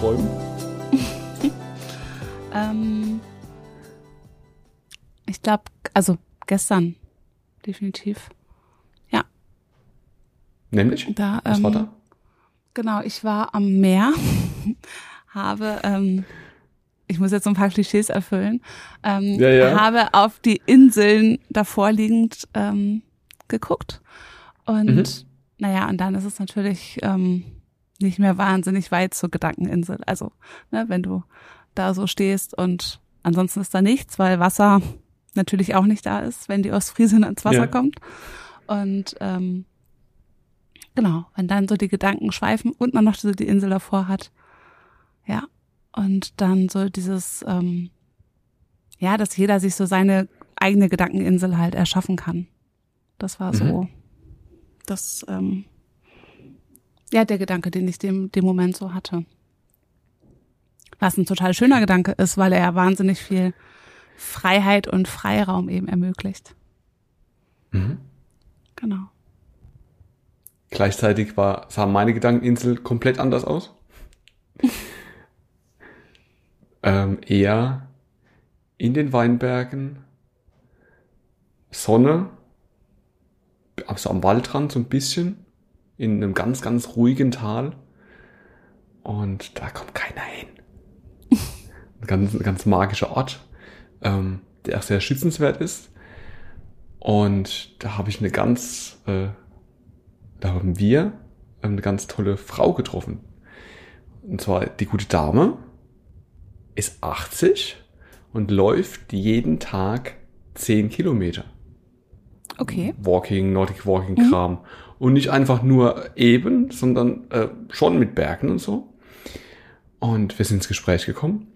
Träumen? ähm, ich glaube, also gestern, definitiv. Ja. Nämlich? Da, Was ähm, war da? Genau, ich war am Meer, habe, ähm, ich muss jetzt so ein paar Klischees erfüllen, ähm, Ja, ja. habe auf die Inseln davor liegend ähm, geguckt. Und Mhm. naja, und dann ist es natürlich ähm, nicht mehr wahnsinnig weit zur Gedankeninsel. Also, ne, wenn du da so stehst und ansonsten ist da nichts, weil Wasser natürlich auch nicht da ist, wenn die Ostfriesin ans Wasser Ja. kommt. Und ähm, genau, wenn dann so die Gedanken schweifen und man noch so die Insel davor hat. Ja. Und dann so dieses, ähm, ja, dass jeder sich so seine eigene Gedankeninsel halt erschaffen kann. Das war so, das, ähm, ja, der Gedanke, den ich dem, dem Moment so hatte. Was ein total schöner Gedanke ist, weil er ja wahnsinnig viel Freiheit und Freiraum eben ermöglicht. Mhm. Genau. Gleichzeitig war, sah meine Gedankeninsel komplett anders aus. ähm, eher in den Weinbergen, Sonne, also am Waldrand so ein bisschen, in einem ganz, ganz ruhigen Tal. Und da kommt keiner hin. ein ganz, ganz magischer Ort, ähm, der auch sehr schützenswert ist. Und da habe ich eine ganz, äh, da haben wir eine ganz tolle Frau getroffen. Und zwar die gute Dame ist 80 und läuft jeden Tag 10 Kilometer. Okay. Walking, Nordic Walking Kram. Und nicht einfach nur eben, sondern äh, schon mit Bergen und so. Und wir sind ins Gespräch gekommen.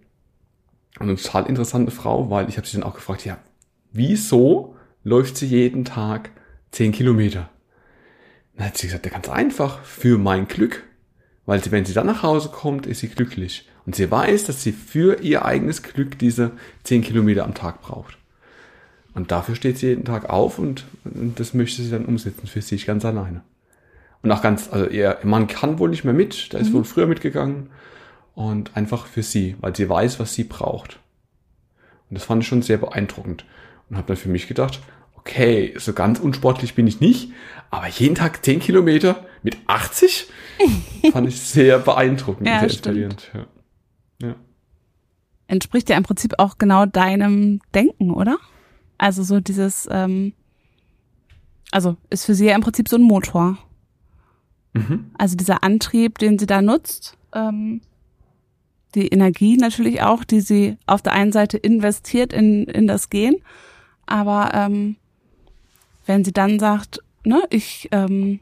Und eine total interessante Frau, weil ich habe sie dann auch gefragt, ja, wieso läuft sie jeden Tag 10 Kilometer? Dann hat sie gesagt, ja, ganz einfach, für mein Glück. Weil sie, wenn sie dann nach Hause kommt, ist sie glücklich. Und sie weiß, dass sie für ihr eigenes Glück diese 10 Kilometer am Tag braucht. Und dafür steht sie jeden Tag auf und, und das möchte sie dann umsetzen für sich ganz alleine. Und auch ganz, also ihr Mann kann wohl nicht mehr mit, der ist wohl früher mitgegangen und einfach für sie, weil sie weiß, was sie braucht. Und das fand ich schon sehr beeindruckend und habe dann für mich gedacht, okay, so ganz unsportlich bin ich nicht, aber jeden Tag 10 Kilometer mit 80 fand ich sehr beeindruckend, Ja, sehr inspirierend. Ja. Ja. Entspricht ja im Prinzip auch genau deinem Denken, oder? Also so dieses, ähm, also ist für sie ja im Prinzip so ein Motor. Mhm. Also dieser Antrieb, den sie da nutzt, ähm, die Energie natürlich auch, die sie auf der einen Seite investiert in, in das Gehen, aber ähm, wenn sie dann sagt, ne, ich, ähm,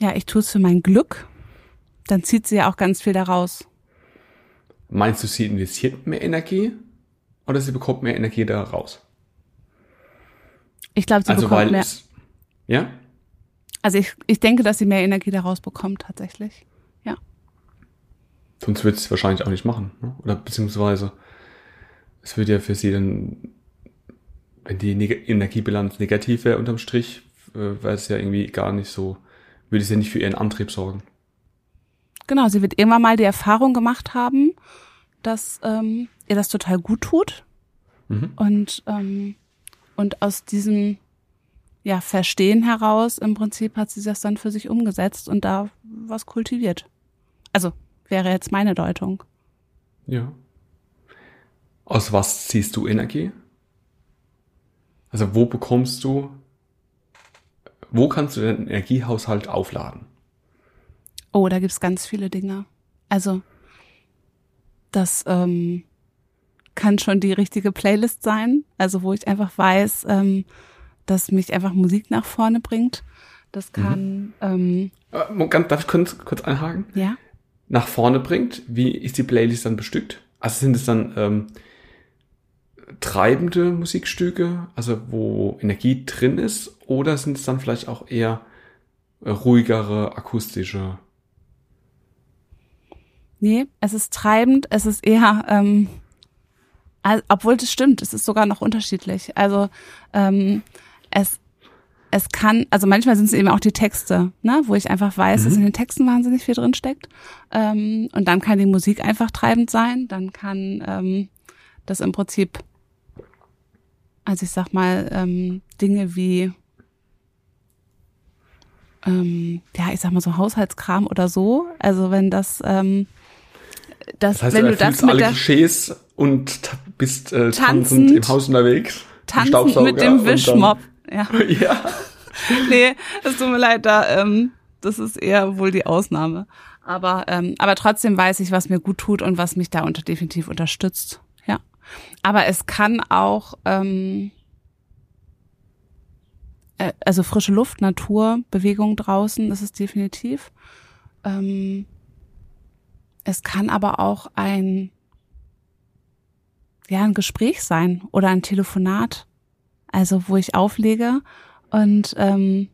ja, ich tue es für mein Glück, dann zieht sie ja auch ganz viel daraus. Meinst du, sie investiert mehr Energie oder sie bekommt mehr Energie da raus? Ich glaube, sie also bekommt mehr. es, ja, Also ich, ich denke, dass sie mehr Energie daraus bekommt tatsächlich. Ja. sonst wird sie es wahrscheinlich auch nicht machen. Ne? Oder beziehungsweise es wird ja für sie dann, wenn die Neg Energiebilanz negativ wäre unterm Strich, äh, wäre es ja irgendwie gar nicht so, würde es ja nicht für ihren Antrieb sorgen. Genau, sie wird irgendwann mal die Erfahrung gemacht haben, dass ähm, ihr das total gut tut. Mhm. Und, ähm, und aus diesem ja, Verstehen heraus im Prinzip hat sie das dann für sich umgesetzt und da was kultiviert. Also wäre jetzt meine Deutung. Ja. Aus was ziehst du Energie? Also wo bekommst du, wo kannst du deinen Energiehaushalt aufladen? Oh, da gibt's ganz viele Dinge. Also das ähm, kann schon die richtige Playlist sein, also wo ich einfach weiß, ähm, dass mich einfach Musik nach vorne bringt. Das kann, ähm, Äh, ganz- Darf ich kurz, kurz einhaken? ja, nach vorne bringt, wie ist die Playlist dann bestückt? Also sind es dann ähm, treibende Musikstücke, also wo Energie drin ist, oder sind es dann vielleicht auch eher äh, ruhigere, akustische? nee, es ist treibend, es ist eher, ähm, also, obwohl das stimmt, es ist sogar noch unterschiedlich. Also ähm, es es kann, also manchmal sind es eben auch die Texte, ne, wo ich einfach weiß, Mhm. dass in den Texten wahnsinnig viel drin steckt. Ähm, und dann kann die Musik einfach treibend sein. Dann kann ähm, das im Prinzip, also ich sag mal, ähm, Dinge wie ähm, ja, ich sag mal so Haushaltskram oder so. Also wenn das, ähm, das, Das heißt, wenn du das mit alle der Klischees und bist äh, tanzend, Tanzend. im Haus unterwegs. tanzend mit dem Wischmopp. Ja. ja. nee, es tut mir leid, da, ähm, das ist eher wohl die Ausnahme. Aber, ähm, aber trotzdem weiß ich, was mir gut tut und was mich da unter, definitiv unterstützt. Ja. Aber es kann auch, ähm, äh, also frische Luft, Natur, Bewegung draußen, das ist definitiv. Ähm, es kann aber auch ein, ja, ein Gespräch sein oder ein Telefonat. Also wo ich auflege und ähm,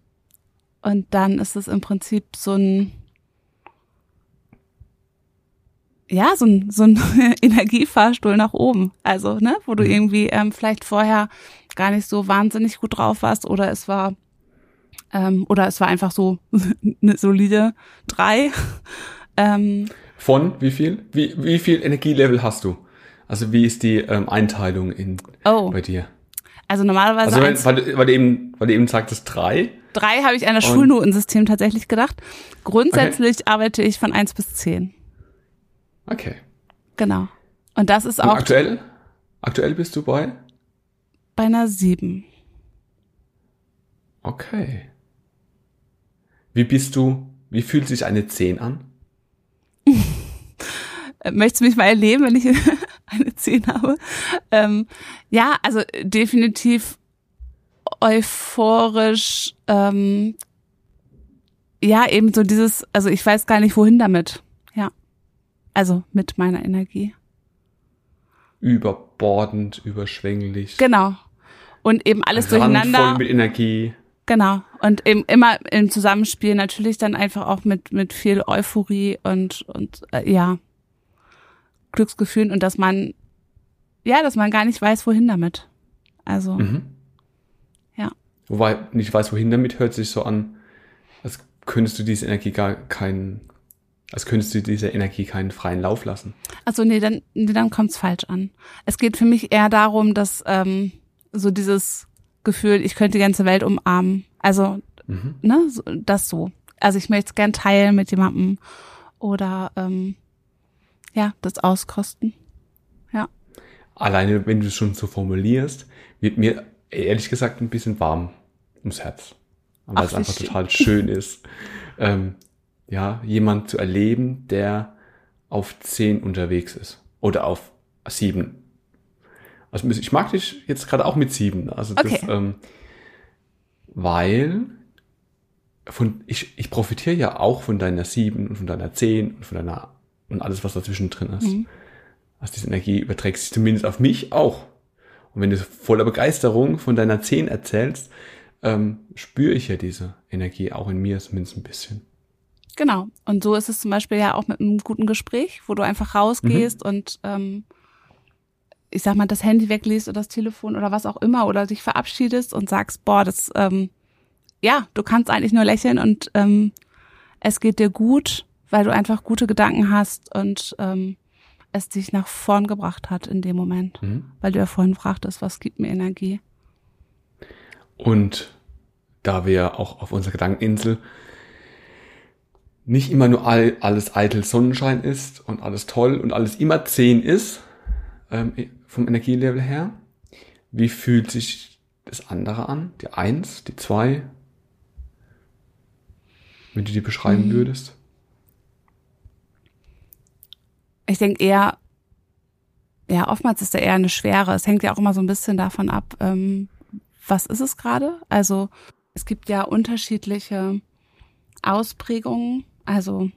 und dann ist es im Prinzip so ein ja so ein so ein Energiefahrstuhl nach oben. Also ne, wo du irgendwie ähm, vielleicht vorher gar nicht so wahnsinnig gut drauf warst oder es war ähm, oder es war einfach so eine solide drei. Ähm, Von wie viel? Wie, wie viel Energielevel hast du? Also wie ist die ähm, Einteilung in, oh, bei dir? also normalerweise Also eins, weil, weil, du- eben, weil du eben sagtest drei. drei habe ich an das Schulnotensystem tatsächlich gedacht. Grundsätzlich arbeite ich von eins bis zehn. Okay. Genau. Und das ist Und auch aktuell? Aktuell bist du bei? bei einer sieben. Okay. Wie bist du, wie fühlt sich eine 10 an? Möchtest du mich mal erleben, wenn ich eine zehn habe? Ähm, ja, also definitiv euphorisch. Ähm, ja, eben so dieses, also ich weiß gar nicht, wohin damit. Ja. Also mit meiner Energie. Überbordend, überschwänglich. Genau. Und eben alles randvoll durcheinander. mit Energie. Genau. Und eben immer im Zusammenspiel natürlich dann einfach auch mit, mit viel Euphorie und, und äh, ja, Glücksgefühlen und dass man, ja, dass man gar nicht weiß, wohin damit. Also, Mhm. ja. Wobei nicht weiß, wohin damit, hört sich so an, als könntest du diese Energie gar keinen, als könntest du dieser Energie keinen freien Lauf lassen. Also nee, dann, nee, dann kommt's falsch an. Es geht für mich eher darum, dass ähm, so dieses Gefühl, ich könnte die ganze Welt umarmen. Also, Mhm. ne, so, das so. Also ich möchte es gern teilen mit jemandem oder ähm, ja, das auskosten. Ja. Alleine, wenn du es schon so formulierst, wird mir ehrlich gesagt ein bisschen warm ums Herz. Weil es einfach schön. total schön ist, ähm, ja, jemand zu erleben, der auf 10 unterwegs ist. Oder auf 7. Also ich mag dich jetzt gerade auch mit 7. Also das, Okay. ähm, weil von, ich, ich profitiere ja auch von deiner 7 und von deiner 10 und von deiner und alles, was dazwischen drin ist. Mhm. Also diese Energie überträgt sich zumindest auf mich auch. Und wenn du voller Begeisterung von deiner 10 erzählst, ähm, spüre ich ja diese Energie auch in mir zumindest ein bisschen. Genau. Und so ist es zum Beispiel ja auch mit einem guten Gespräch, wo du einfach rausgehst und ähm, ich sag mal, das Handy wegliest oder das Telefon oder was auch immer oder dich verabschiedest und sagst, boah, das, ähm, ja, du kannst eigentlich nur lächeln und ähm, es geht dir gut, weil du einfach gute Gedanken hast und ähm, es dich nach vorn gebracht hat in dem Moment. Mhm. Weil du ja vorhin fragtest, was gibt mir Energie? Und da wir auch auf unserer Gedankeninsel nicht immer nur all, alles eitel Sonnenschein ist und alles toll und alles immer 10 ist, ähm, vom Energielevel her, wie fühlt sich das andere an? Die 1, die 2? Wenn du die beschreiben Mhm. würdest. Ich denke eher, ja, oftmals ist da eher eine Schwere. Es hängt ja auch immer so ein bisschen davon ab, ähm, was ist es gerade? Also es gibt ja unterschiedliche Ausprägungen. Also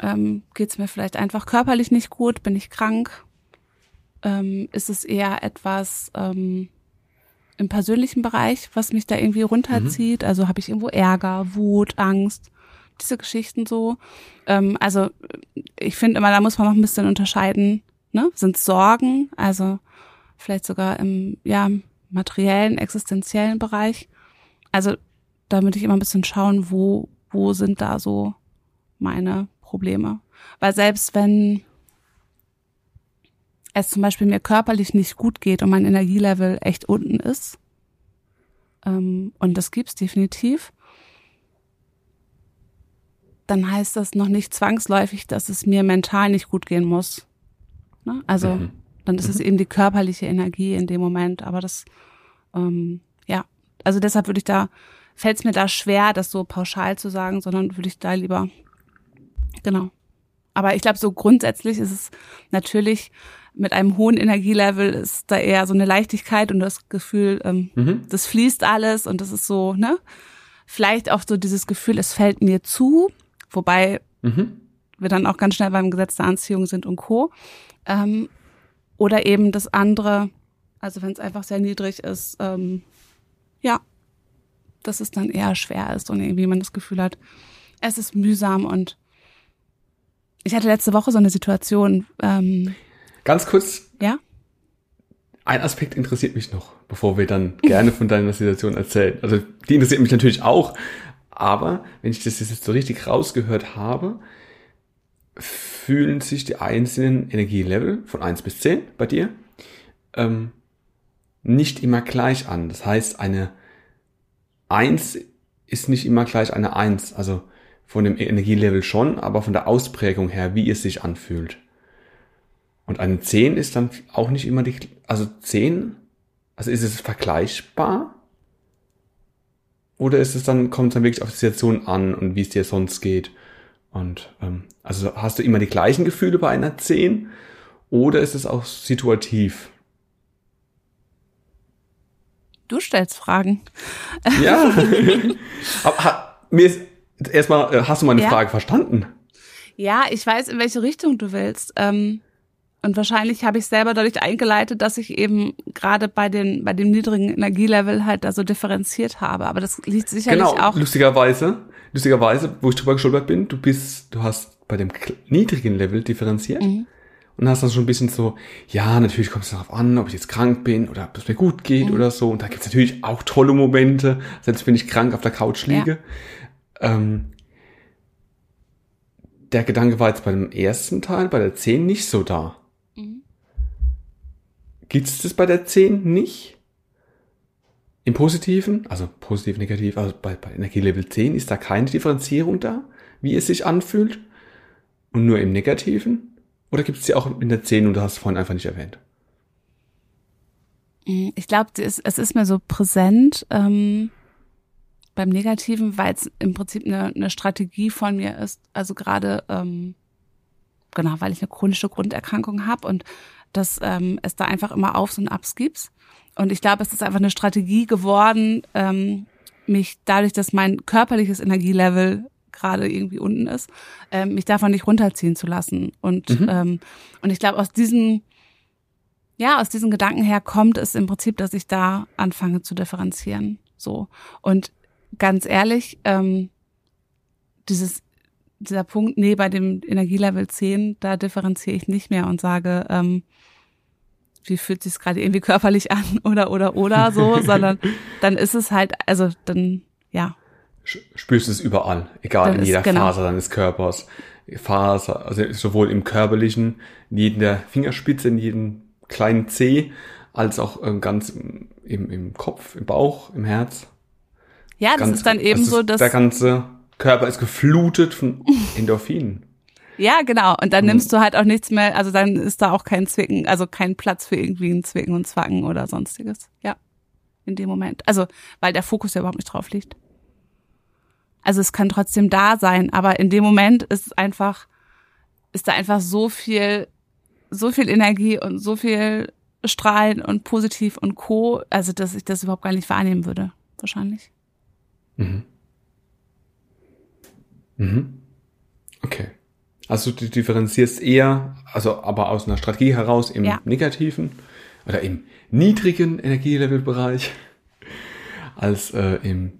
ähm, geht es mir vielleicht einfach körperlich nicht gut? Bin ich krank? Ähm, ist es eher etwas ähm, im persönlichen Bereich, was mich da irgendwie runterzieht? Also habe ich irgendwo Ärger, Wut, Angst? Diese Geschichten so. Ähm, also ich finde immer, da muss man noch ein bisschen unterscheiden. Ne? Sind Sorgen, also vielleicht sogar im ja, materiellen, existenziellen Bereich. Also damit ich immer ein bisschen schauen, wo, wo sind da so meine Probleme. Weil selbst wenn es zum Beispiel mir körperlich nicht gut geht und mein Energielevel echt unten ist, ähm, und das gibt's definitiv, dann heißt das noch nicht zwangsläufig, dass es mir mental nicht gut gehen muss. Ne? Also mhm. dann ist mhm. es eben die körperliche Energie in dem Moment. Aber das, ähm, ja, also deshalb würde ich da, fällt es mir da schwer, das so pauschal zu sagen, sondern würde ich da lieber, genau. Aber ich glaube, so grundsätzlich ist es natürlich mit einem hohen Energielevel ist da eher so eine Leichtigkeit und das Gefühl, ähm, mhm. das fließt alles und das ist so, ne? Vielleicht auch so dieses Gefühl, es fällt mir zu, wobei mhm. wir dann auch ganz schnell beim Gesetz der Anziehung sind und Co. Ähm, oder eben das andere, also wenn es einfach sehr niedrig ist, ähm, ja, dass es dann eher schwer ist und irgendwie man das Gefühl hat, es ist mühsam und ich hatte letzte Woche so eine Situation. Ähm, Ganz kurz. Ja. Ein Aspekt interessiert mich noch, bevor wir dann gerne von deiner Situation erzählen. Also die interessiert mich natürlich auch, aber wenn ich das jetzt so richtig rausgehört habe, fühlen sich die einzelnen Energielevel von eins bis zehn bei dir ähm, nicht immer gleich an. Das heißt, eine eins ist nicht immer gleich eine eins. Also von dem Energielevel schon, aber von der Ausprägung her, wie es sich anfühlt. Und eine 10 ist dann auch nicht immer die, also 10, also ist es vergleichbar? Oder ist es dann, kommt es dann wirklich auf die Situation an und wie es dir sonst geht? Und ähm, also hast du immer die gleichen Gefühle bei einer 10 oder ist es auch situativ? Du stellst Fragen. Ja. Aber, mir ist erstmal, äh, hast du meine ja. Frage verstanden? Ja, ich weiß, in welche Richtung du willst. Ähm, und wahrscheinlich habe ich selber dadurch eingeleitet, dass ich eben gerade bei den bei dem niedrigen Energielevel halt da so differenziert habe. Aber das liegt sicherlich genau, auch. Lustigerweise, lustigerweise, wo ich drüber gestolpert bin, du bist, du hast bei dem niedrigen Level differenziert. Mhm. Und hast dann schon ein bisschen so, ja, natürlich kommt es darauf an, ob ich jetzt krank bin oder ob es mir gut geht mhm. oder so. Und da gibt es natürlich auch tolle Momente, selbst wenn ich krank auf der Couch liege. Ja. Ähm, der Gedanke war jetzt bei dem ersten Teil, bei der 10 nicht so da. Gibt es das bei der 10 nicht? Im Positiven, also positiv, negativ, also bei, bei Energielevel 10 ist da keine Differenzierung da, wie es sich anfühlt. Und nur im Negativen? Oder gibt es die auch in der 10 und du hast es vorhin einfach nicht erwähnt? Mhm, ich glaube, es ist mir so präsent ähm, beim Negativen, weil es im Prinzip eine, eine Strategie von mir ist. Also gerade ähm, genau, weil ich eine chronische Grunderkrankung habe und dass ähm, es da einfach immer Aufs und Abs gibt. Und ich glaube, es ist einfach eine Strategie geworden, ähm, mich dadurch, dass mein körperliches Energielevel gerade irgendwie unten ist, ähm, mich davon nicht runterziehen zu lassen. Und mhm. ähm, und ich glaube, aus diesen ja, aus diesen Gedanken her kommt es im Prinzip, dass ich da anfange zu differenzieren. So. Und ganz ehrlich, ähm, dieses dieser Punkt, nee, bei dem Energielevel 10, da differenziere ich nicht mehr und sage, ähm, wie fühlt sich gerade irgendwie körperlich an oder oder oder so, sondern dann ist es halt, also dann, ja. Spürst du es überall, egal dann in jeder genau. Phase deines Körpers. Phase, also sowohl im körperlichen, in jeder Fingerspitze, in jedem kleinen Zeh, als auch ähm, ganz im, im Kopf, im Bauch, im Herz. Ja, das ganz, ist dann eben das so, dass der ganze Körper ist geflutet von Endorphinen. Ja, genau. Und dann mhm. nimmst du halt auch nichts mehr, also dann ist da auch kein Zwicken, also kein Platz für irgendwie ein Zwicken und Zwacken oder sonstiges. Ja. In dem Moment. Also, weil der Fokus ja überhaupt nicht drauf liegt. Also es kann trotzdem da sein, aber in dem Moment ist einfach, ist da einfach so viel, so viel Energie und so viel Strahlen und positiv und Co., also dass ich das überhaupt gar nicht wahrnehmen würde, wahrscheinlich. Mhm. Mhm. Okay. Also du differenzierst eher, also aber aus einer Strategie heraus im ja. negativen oder im niedrigen Energielevelbereich als äh, im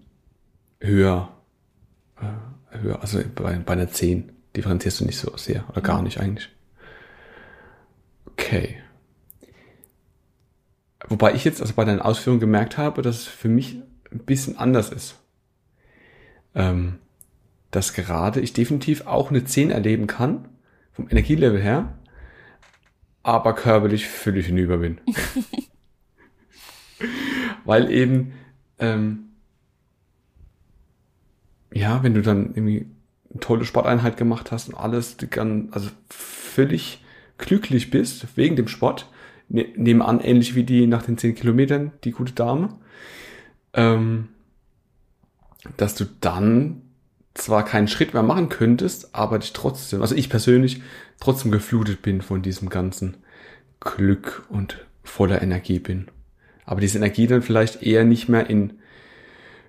höher, äh, höher, also bei, bei einer 10 differenzierst du nicht so sehr oder gar nicht eigentlich. Okay. Wobei ich jetzt also bei deinen Ausführungen gemerkt habe, dass es für mich ein bisschen anders ist. Ähm, dass gerade ich definitiv auch eine 10 erleben kann, vom Energielevel her, aber körperlich völlig hinüber bin. Weil eben, ähm, ja, wenn du dann irgendwie eine tolle Sporteinheit gemacht hast und alles, also völlig glücklich bist wegen dem Sport, ne, nebenan ähnlich wie die nach den 10 Kilometern, die gute Dame, ähm, dass du dann zwar keinen Schritt mehr machen könntest, aber dich trotzdem, also ich persönlich, trotzdem geflutet bin von diesem ganzen Glück und voller Energie bin. Aber diese Energie dann vielleicht eher nicht mehr in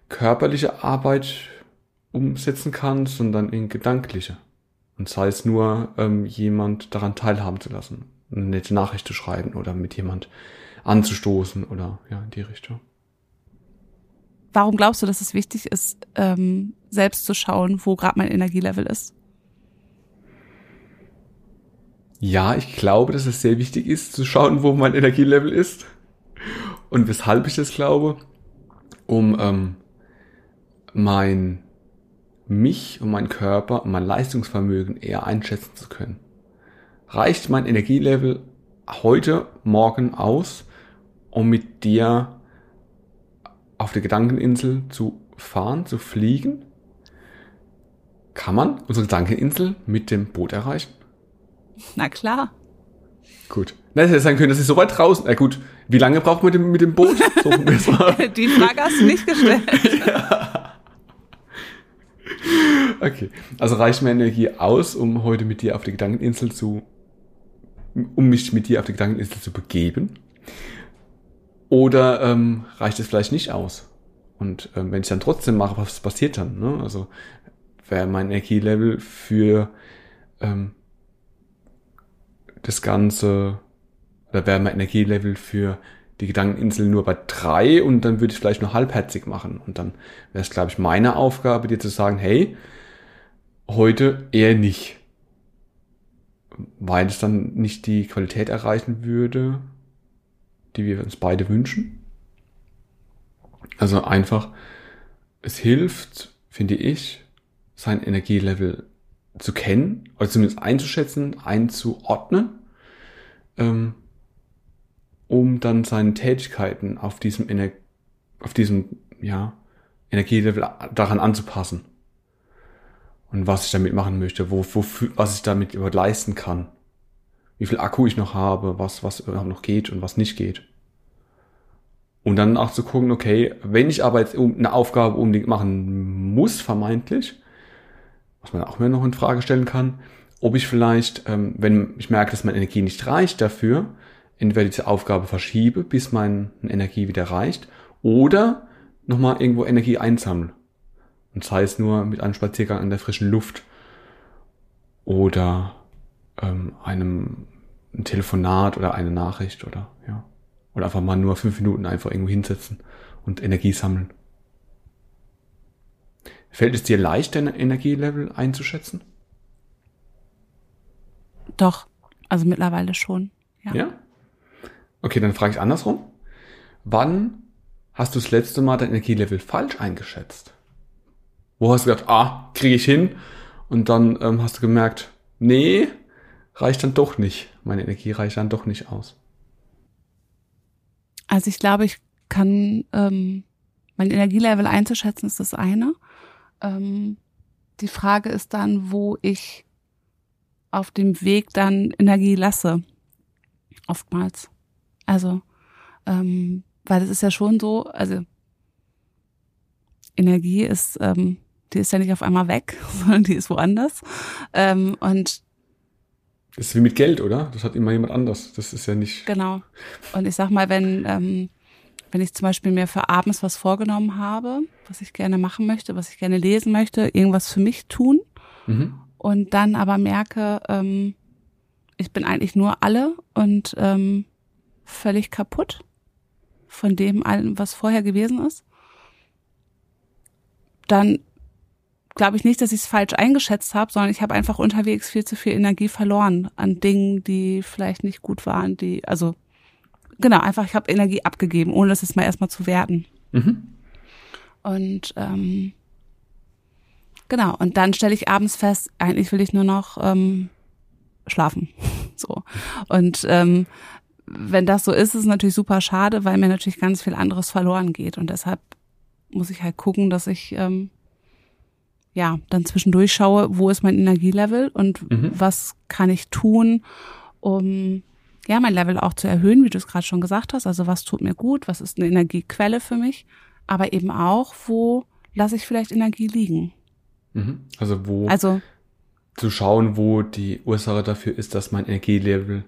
körperliche Arbeit umsetzen kann, sondern in gedankliche. Und sei es nur, ähm, jemand daran teilhaben zu lassen, eine nette Nachricht zu schreiben oder mit jemand anzustoßen oder ja, in die Richtung. Warum glaubst du, dass es wichtig ist, ähm, selbst zu schauen, wo gerade mein Energielevel ist? Ja, ich glaube, dass es sehr wichtig ist, zu schauen, wo mein Energielevel ist. Und weshalb ich das glaube, um ähm, mein mich und mein Körper und mein Leistungsvermögen eher einschätzen zu können. Reicht mein Energielevel heute, morgen aus, um mit dir auf der Gedankeninsel zu fahren, zu fliegen? Kann man unsere Gedankeninsel mit dem Boot erreichen? Na klar. Gut. Na, hätte sein können, das ist so weit draußen. Na gut, wie lange braucht man mit dem, mit dem Boot? So, Die Frage hast du nicht gestellt. ja. Okay, also reicht mir Energie aus, um heute mit dir auf die Gedankeninsel zu, um mich mit dir auf die Gedankeninsel zu begeben? Oder ähm, reicht es vielleicht nicht aus? Und ähm, wenn ich dann trotzdem mache, was passiert dann? Ne? Also wäre mein Energielevel für ähm, das Ganze, oder wäre mein Energielevel für die Gedankeninsel nur bei drei und dann würde ich vielleicht nur halbherzig machen. Und dann wäre es, glaube ich, meine Aufgabe, dir zu sagen, hey, heute eher nicht. Weil es dann nicht die Qualität erreichen würde, die wir uns beide wünschen. Also einfach, es hilft, finde ich, sein Energielevel zu kennen, oder zumindest einzuschätzen, einzuordnen. Ähm, um dann seine Tätigkeiten auf diesem, Ener auf diesem ja, Energielevel daran anzupassen. Und was ich damit machen möchte, wo, wo, was ich damit überhaupt leisten kann. Wie viel Akku ich noch habe, was, was noch geht und was nicht geht. Und dann auch zu gucken, okay, wenn ich aber jetzt eine Aufgabe unbedingt machen muss, vermeintlich, was man auch mir noch in Frage stellen kann, ob ich vielleicht, ähm, wenn ich merke, dass meine Energie nicht reicht dafür, entweder diese Aufgabe verschiebe, bis meine Energie wieder reicht, oder nochmal irgendwo Energie einsammeln. Und sei es nur mit einem Spaziergang an der frischen Luft oder ähm, einem ein Telefonat oder eine Nachricht oder ja. Oder einfach mal nur fünf Minuten einfach irgendwo hinsetzen und Energie sammeln. Fällt es dir leicht, dein Energielevel einzuschätzen? Doch, also mittlerweile schon. Ja. ja? Okay, dann frage ich andersrum. Wann hast du das letzte Mal dein Energielevel falsch eingeschätzt? Wo hast du gedacht, ah, kriege ich hin? Und dann ähm, hast du gemerkt, nee, reicht dann doch nicht. Meine Energie reicht dann doch nicht aus. Also ich glaube, ich kann ähm, mein Energielevel einzuschätzen, ist das eine. Ähm, die Frage ist dann, wo ich auf dem Weg dann Energie lasse. Oftmals. Also, ähm, weil es ist ja schon so, also Energie ist, ähm, die ist ja nicht auf einmal weg, sondern die ist woanders. Ähm, und das ist wie mit Geld, oder? Das hat immer jemand anders. Das ist ja nicht. Genau. Und ich sag mal, wenn, ähm, wenn ich zum Beispiel mir für abends was vorgenommen habe, was ich gerne machen möchte, was ich gerne lesen möchte, irgendwas für mich tun mhm. und dann aber merke, ähm, ich bin eigentlich nur alle und ähm, völlig kaputt von dem allem, was vorher gewesen ist, dann glaube ich nicht, dass ich es falsch eingeschätzt habe, sondern ich habe einfach unterwegs viel zu viel Energie verloren an Dingen, die vielleicht nicht gut waren, die, also genau, einfach ich habe Energie abgegeben, ohne das jetzt mal erstmal zu werten. Mhm. Und ähm, genau, und dann stelle ich abends fest, eigentlich will ich nur noch ähm, schlafen. so. Und ähm, wenn das so ist, ist es natürlich super schade, weil mir natürlich ganz viel anderes verloren geht. Und deshalb muss ich halt gucken, dass ich ähm, ja dann zwischendurch schaue, wo ist mein Energielevel und mhm. was kann ich tun, um ja mein Level auch zu erhöhen, wie du es gerade schon gesagt hast. Also was tut mir gut, was ist eine Energiequelle für mich, aber eben auch, wo lasse ich vielleicht Energie liegen. Mhm. Also wo also zu schauen, wo die Ursache dafür ist, dass mein Energielevel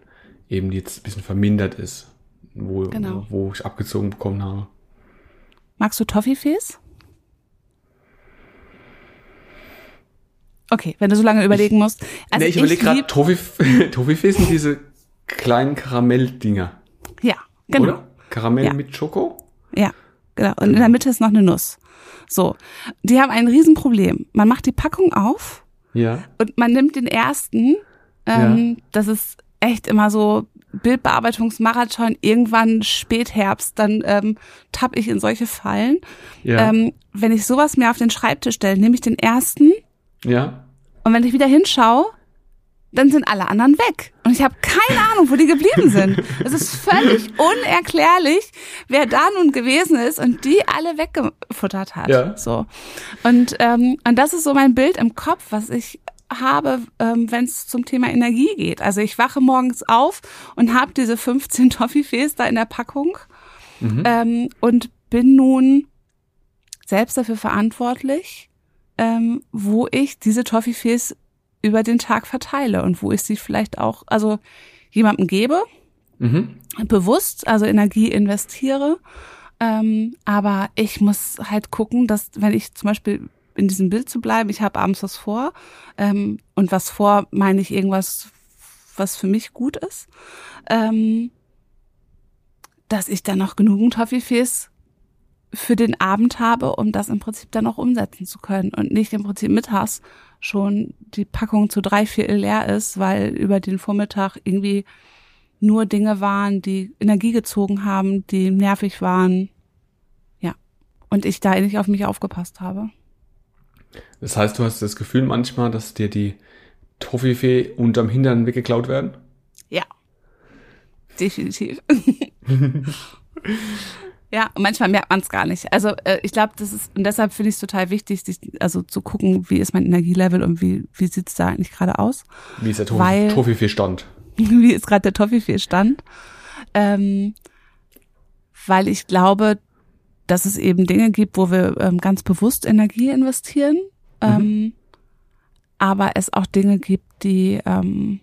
eben jetzt ein bisschen vermindert ist, wo, genau. wo ich abgezogen bekommen habe. Magst du Toffifees? Okay, wenn du so lange überlegen musst. Also nee, ich, ich überlege gerade, Toffifees sind diese kleinen Karamelldinger. Ja, genau. Oder? Karamell ja. mit Schoko? Ja, genau. Und in der Mitte ist noch eine Nuss. So, die haben ein Riesenproblem. Man macht die Packung auf ja. und man nimmt den ersten. Ähm, ja. Das ist echt immer so Bildbearbeitungsmarathon, irgendwann Spätherbst, dann ähm, tapp ich in solche Fallen. Ja. Ähm, wenn ich sowas mir auf den Schreibtisch stelle, nehme ich den ersten. Ja. Und wenn ich wieder hinschaue, dann sind alle anderen weg. Und ich habe keine Ahnung, wo die geblieben sind. Es ist völlig unerklärlich, wer da nun gewesen ist und die alle weggefuttert hat. Ja. So. Und, ähm, und das ist so mein Bild im Kopf, was ich habe, ähm, wenn es zum Thema Energie geht. Also ich wache morgens auf und habe diese 15 Toffifees da in der Packung mhm. ähm, und bin nun selbst dafür verantwortlich, ähm, wo ich diese Toffifees über den Tag verteile und wo ich sie vielleicht auch, also jemandem gebe, mhm. bewusst, also Energie investiere. Ähm, aber ich muss halt gucken, dass wenn ich zum Beispiel in diesem Bild zu bleiben. Ich habe abends was vor. Ähm, und was vor meine ich irgendwas, was für mich gut ist. Ähm, dass ich dann noch genügend Toffifees für den Abend habe, um das im Prinzip dann auch umsetzen zu können und nicht im Prinzip mittags schon die Packung zu drei Viertel leer ist, weil über den Vormittag irgendwie nur Dinge waren, die Energie gezogen haben, die nervig waren. Ja. Und ich da nicht auf mich aufgepasst habe. Das heißt, du hast das Gefühl manchmal, dass dir die Toffifee unterm Hintern weggeklaut werden? Ja. Definitiv. ja, und manchmal merkt man es gar nicht. Also äh, ich glaube, das ist, und deshalb finde ich es total wichtig, sich, also zu gucken, wie ist mein Energielevel und wie, wie sieht es da eigentlich gerade aus. Wie ist der Toffifee-Stand? Wie ist gerade der Toffifee-Stand? Ähm, weil ich glaube, dass es eben Dinge gibt, wo wir ähm, ganz bewusst Energie investieren, mhm. ähm, aber es auch Dinge gibt, die ähm,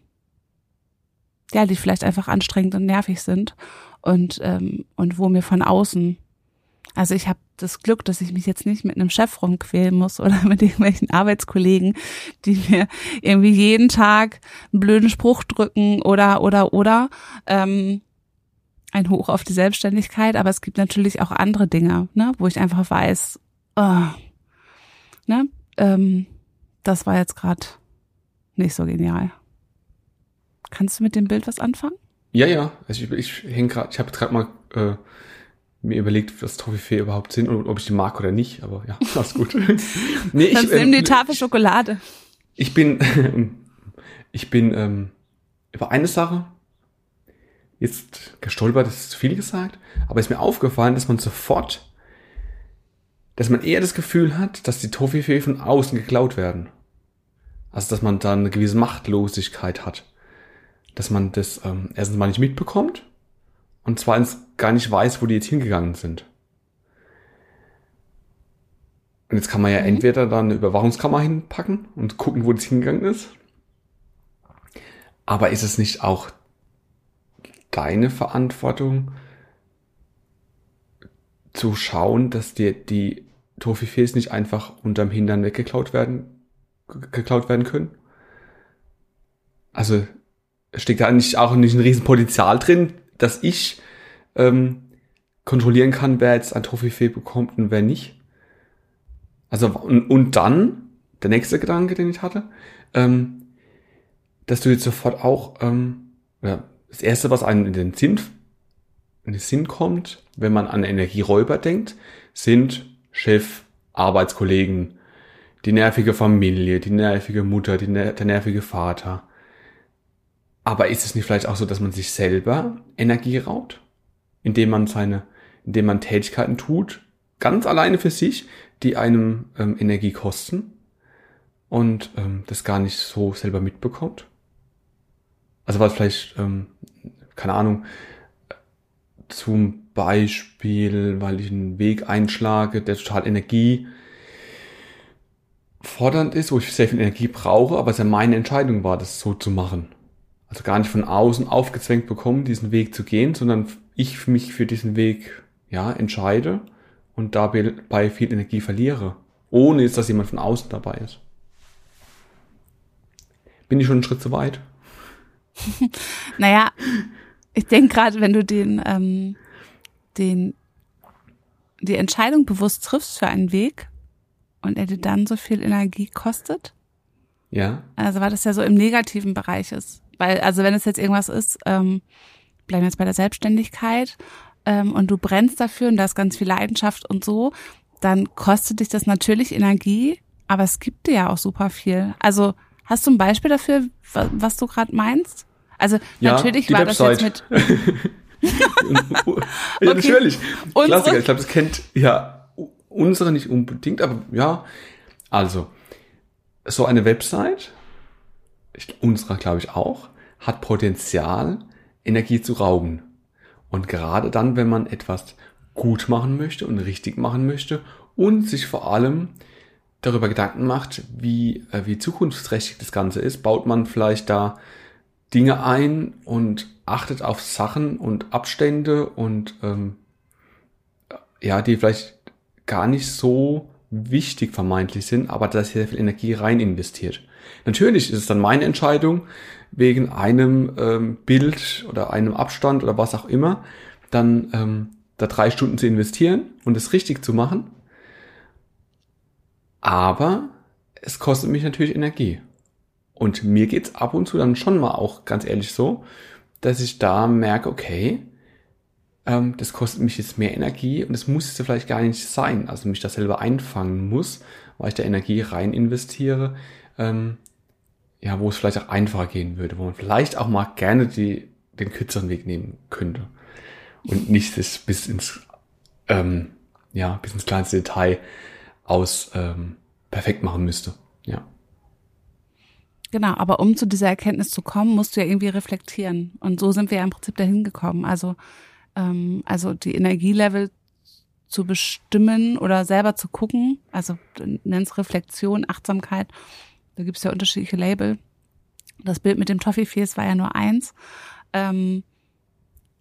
ja, die vielleicht einfach anstrengend und nervig sind und ähm, und wo mir von außen, also ich habe das Glück, dass ich mich jetzt nicht mit einem Chef rumquälen muss oder mit irgendwelchen Arbeitskollegen, die mir irgendwie jeden Tag einen blöden Spruch drücken oder oder oder ähm, ein Hoch auf die Selbstständigkeit, aber es gibt natürlich auch andere Dinge, ne, wo ich einfach weiß, oh, ne, ähm, das war jetzt gerade nicht so genial. Kannst du mit dem Bild was anfangen? Ja, ja. Also ich, ich häng gerade, ich habe gerade mal äh, mir überlegt, was Toffifee überhaupt sind und ob ich die mag oder nicht, aber ja, alles gut. nee, ich, ähm, nimm die Tafel Schokolade. Ich bin, ich bin ähm, über eine Sache jetzt gestolpert, das ist zu viel gesagt, aber ist mir aufgefallen, dass man sofort, dass man eher das Gefühl hat, dass die Toffifee von außen geklaut werden. Also, dass man da eine gewisse Machtlosigkeit hat. Dass man das ähm, erstens mal nicht mitbekommt und zweitens gar nicht weiß, wo die jetzt hingegangen sind. Und jetzt kann man ja mhm. entweder da eine Überwachungskammer hinpacken und gucken, wo das hingegangen ist. Aber ist es nicht auch deine Verantwortung zu schauen, dass dir die Toffifees nicht einfach unterm Hintern weggeklaut werden, geklaut werden können? Also steckt da nicht auch nicht ein Riesenpotenzial drin, dass ich ähm, kontrollieren kann, wer jetzt ein Toffifee bekommt und wer nicht? Also und, und dann der nächste Gedanke, den ich hatte, ähm, dass du jetzt sofort auch ähm, ja, das erste, was einem in den Sinn, in den Sinn kommt, wenn man an Energieräuber denkt, sind Chef, Arbeitskollegen, die nervige Familie, die nervige Mutter, die ner der nervige Vater. Aber ist es nicht vielleicht auch so, dass man sich selber Energie raubt, indem man seine, indem man Tätigkeiten tut, ganz alleine für sich, die einem ähm, Energie kosten und ähm, das gar nicht so selber mitbekommt? Also was vielleicht, ähm, keine Ahnung, zum Beispiel, weil ich einen Weg einschlage, der total Energie fordernd ist, wo ich sehr viel Energie brauche, aber es ja meine Entscheidung war, das so zu machen. Also gar nicht von außen aufgezwängt bekommen, diesen Weg zu gehen, sondern ich mich für diesen Weg ja entscheide und dabei viel Energie verliere, ohne dass jemand von außen dabei ist. Bin ich schon einen Schritt zu weit? naja, ich denke gerade, wenn du den, ähm, den, die Entscheidung bewusst triffst für einen Weg und er dir dann so viel Energie kostet. Ja. Also weil das ja so im negativen Bereich ist. Weil, also wenn es jetzt irgendwas ist, ähm, bleiben wir jetzt bei der Selbstständigkeit ähm, und du brennst dafür und da ist ganz viel Leidenschaft und so, dann kostet dich das natürlich Energie, aber es gibt dir ja auch super viel. Also hast du ein Beispiel dafür, was, du gerade meinst? Also ja, natürlich war Website. das jetzt mit. ja, natürlich. Klassiker, ich glaube, das kennt ja unsere nicht unbedingt, aber ja. Also, so eine Website, ich, unserer glaube ich auch, hat Potenzial, Energie zu rauben. Und gerade dann, wenn man etwas gut machen möchte und richtig machen möchte und sich vor allem darüber Gedanken macht, wie, äh, wie zukunftsträchtig das Ganze ist, baut man vielleicht da Dinge ein und achtet auf Sachen und Abstände und ähm, ja, die vielleicht gar nicht so wichtig vermeintlich sind, aber da sehr viel Energie rein investiert. Natürlich ist es dann meine Entscheidung, wegen einem ähm, Bild oder einem Abstand oder was auch immer, dann ähm, da drei Stunden zu investieren und es richtig zu machen. Aber es kostet mich natürlich Energie. Und mir geht's ab und zu dann schon mal auch ganz ehrlich so, dass ich da merke, okay, ähm, das kostet mich jetzt mehr Energie und es muss es vielleicht gar nicht sein, also mich das selber einfangen muss, weil ich da Energie rein investiere, ähm, ja, wo es vielleicht auch einfacher gehen würde, wo man vielleicht auch mal gerne die, den kürzeren Weg nehmen könnte und nicht das bis ins, ähm, ja, bis ins kleinste Detail aus ähm, perfekt machen müsste, ja. Genau, aber um zu dieser Erkenntnis zu kommen, musst du ja irgendwie reflektieren. Und so sind wir ja im Prinzip dahin gekommen. Also, ähm, also die Energielevel zu bestimmen oder selber zu gucken, also nenn's Reflexion, Achtsamkeit, da gibt's ja unterschiedliche Label. Das Bild mit dem Toffifees war ja nur eins. Ähm,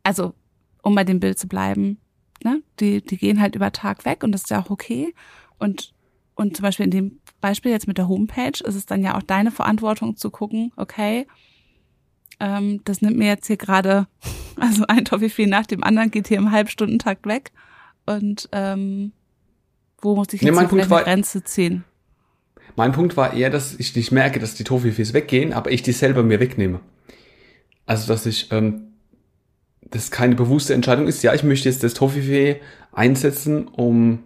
also, um bei dem Bild zu bleiben, ne, die, die gehen halt über Tag weg und das ist ja auch okay. Und und zum Beispiel in dem Beispiel jetzt mit der Homepage ist es dann ja auch deine Verantwortung zu gucken, okay, ähm, das nimmt mir jetzt hier gerade, also ein Toffifee nach dem anderen geht hier im Halbstundentakt weg. Und ähm, wo muss ich jetzt nee, eine Grenze ziehen? Mein Punkt war eher, dass ich nicht merke, dass die Toffifees weggehen, aber ich die selber mir wegnehme. Also, dass ich, ähm, das keine bewusste Entscheidung ist, ja, ich möchte jetzt das Toffifee einsetzen, um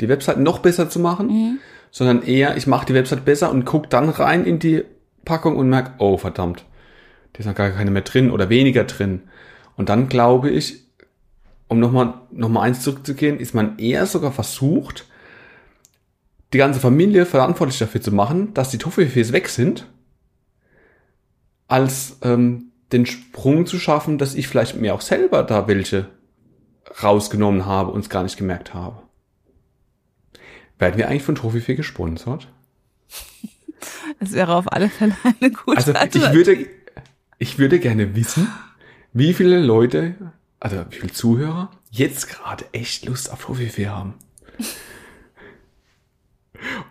die Website noch besser zu machen, mhm. sondern eher, ich mache die Website besser und gucke dann rein in die Packung und merke, oh verdammt, da ist noch gar keine mehr drin oder weniger drin. Und dann glaube ich, um nochmal noch mal eins zurückzugehen, ist man eher sogar versucht, die ganze Familie verantwortlich dafür zu machen, dass die Toffifees weg sind, als ähm, den Sprung zu schaffen, dass ich vielleicht mir auch selber da welche rausgenommen habe und es gar nicht gemerkt habe. Werden wir eigentlich von Trophyfee gesponsert? Es wäre auf alle Fälle eine gute Also ich würde, ich würde gerne wissen, wie viele Leute, also wie viele Zuhörer jetzt gerade echt Lust auf Trophyfee haben.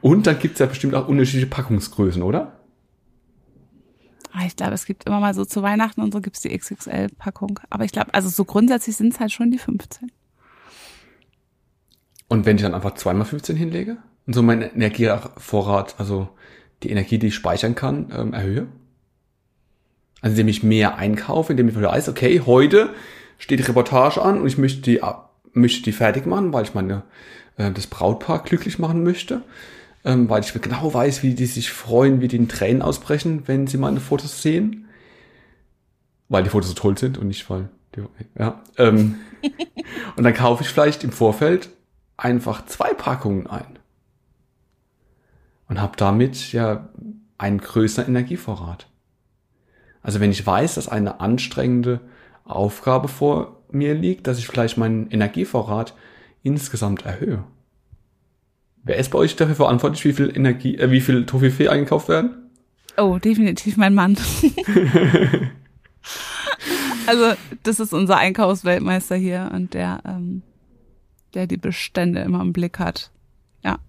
Und dann gibt's ja bestimmt auch unterschiedliche Packungsgrößen, oder? Ah, ich glaube, es gibt immer mal so zu Weihnachten und so gibt's die XXL-Packung. Aber ich glaube, also so grundsätzlich sind es halt schon die 15. Und wenn ich dann einfach zweimal 15 hinlege und so meinen Energievorrat, also die Energie, die ich speichern kann, ähm, erhöhe. Also indem ich mehr einkaufe, indem ich weiß, okay, heute steht die Reportage an und ich möchte die, möchte die fertig machen, weil ich meine äh, das Brautpaar glücklich machen möchte, ähm, weil ich genau weiß, wie die sich freuen, wie die in Tränen ausbrechen, wenn sie meine Fotos sehen. Weil die Fotos so toll sind und nicht, weil die, ja. Ähm, und dann kaufe ich vielleicht im Vorfeld einfach zwei Packungen ein. Und habe damit ja einen größeren Energievorrat. Also wenn ich weiß, dass eine anstrengende Aufgabe vor mir liegt, dass ich vielleicht meinen Energievorrat insgesamt erhöhe. Wer ist bei euch dafür verantwortlich, wie viel Energie, äh, wie viel Toffifee eingekauft werden? Oh, definitiv mein Mann. also das ist unser Einkaufsweltmeister hier und der, ähm, der die Bestände immer im Blick hat. Ja.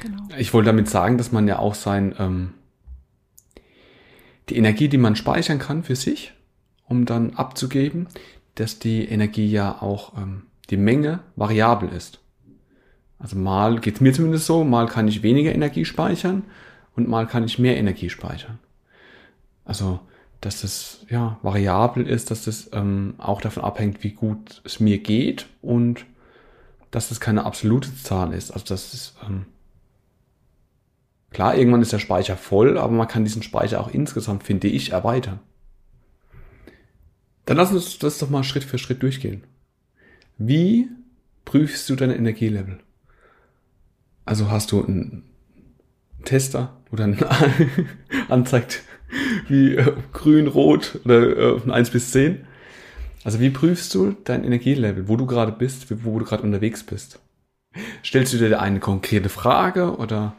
Genau. Ich wollte damit sagen, dass man ja auch sein ähm, die Energie, die man speichern kann für sich, um dann abzugeben, dass die Energie ja auch ähm, die Menge variabel ist. Also mal geht's mir zumindest so, mal kann ich weniger Energie speichern und mal kann ich mehr Energie speichern. Also dass das ja variabel ist, dass das ähm, auch davon abhängt, wie gut es mir geht und dass das keine absolute Zahl ist. Also dass es ähm, Klar, irgendwann ist der Speicher voll, aber man kann diesen Speicher auch insgesamt, finde ich, erweitern. Dann lass uns das doch mal Schritt für Schritt durchgehen. Wie prüfst du deine Energielevel? Also hast du einen Tester, wo dann anzeigt, wie äh, grün, rot oder äh, von 1 bis 10. Also wie prüfst du dein Energielevel, wo du gerade bist, wo du gerade unterwegs bist? Stellst du dir eine konkrete Frage oder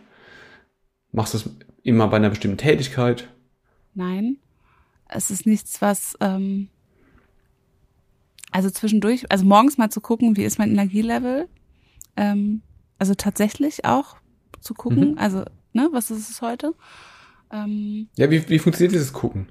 Machst du es immer bei einer bestimmten Tätigkeit? Nein. Es ist nichts, was, ähm, also zwischendurch, also morgens mal zu gucken, wie ist mein Energielevel. Ähm, also tatsächlich auch zu gucken, mhm. also, ne, was ist es heute? Ähm, ja, wie, wie funktioniert dieses Gucken?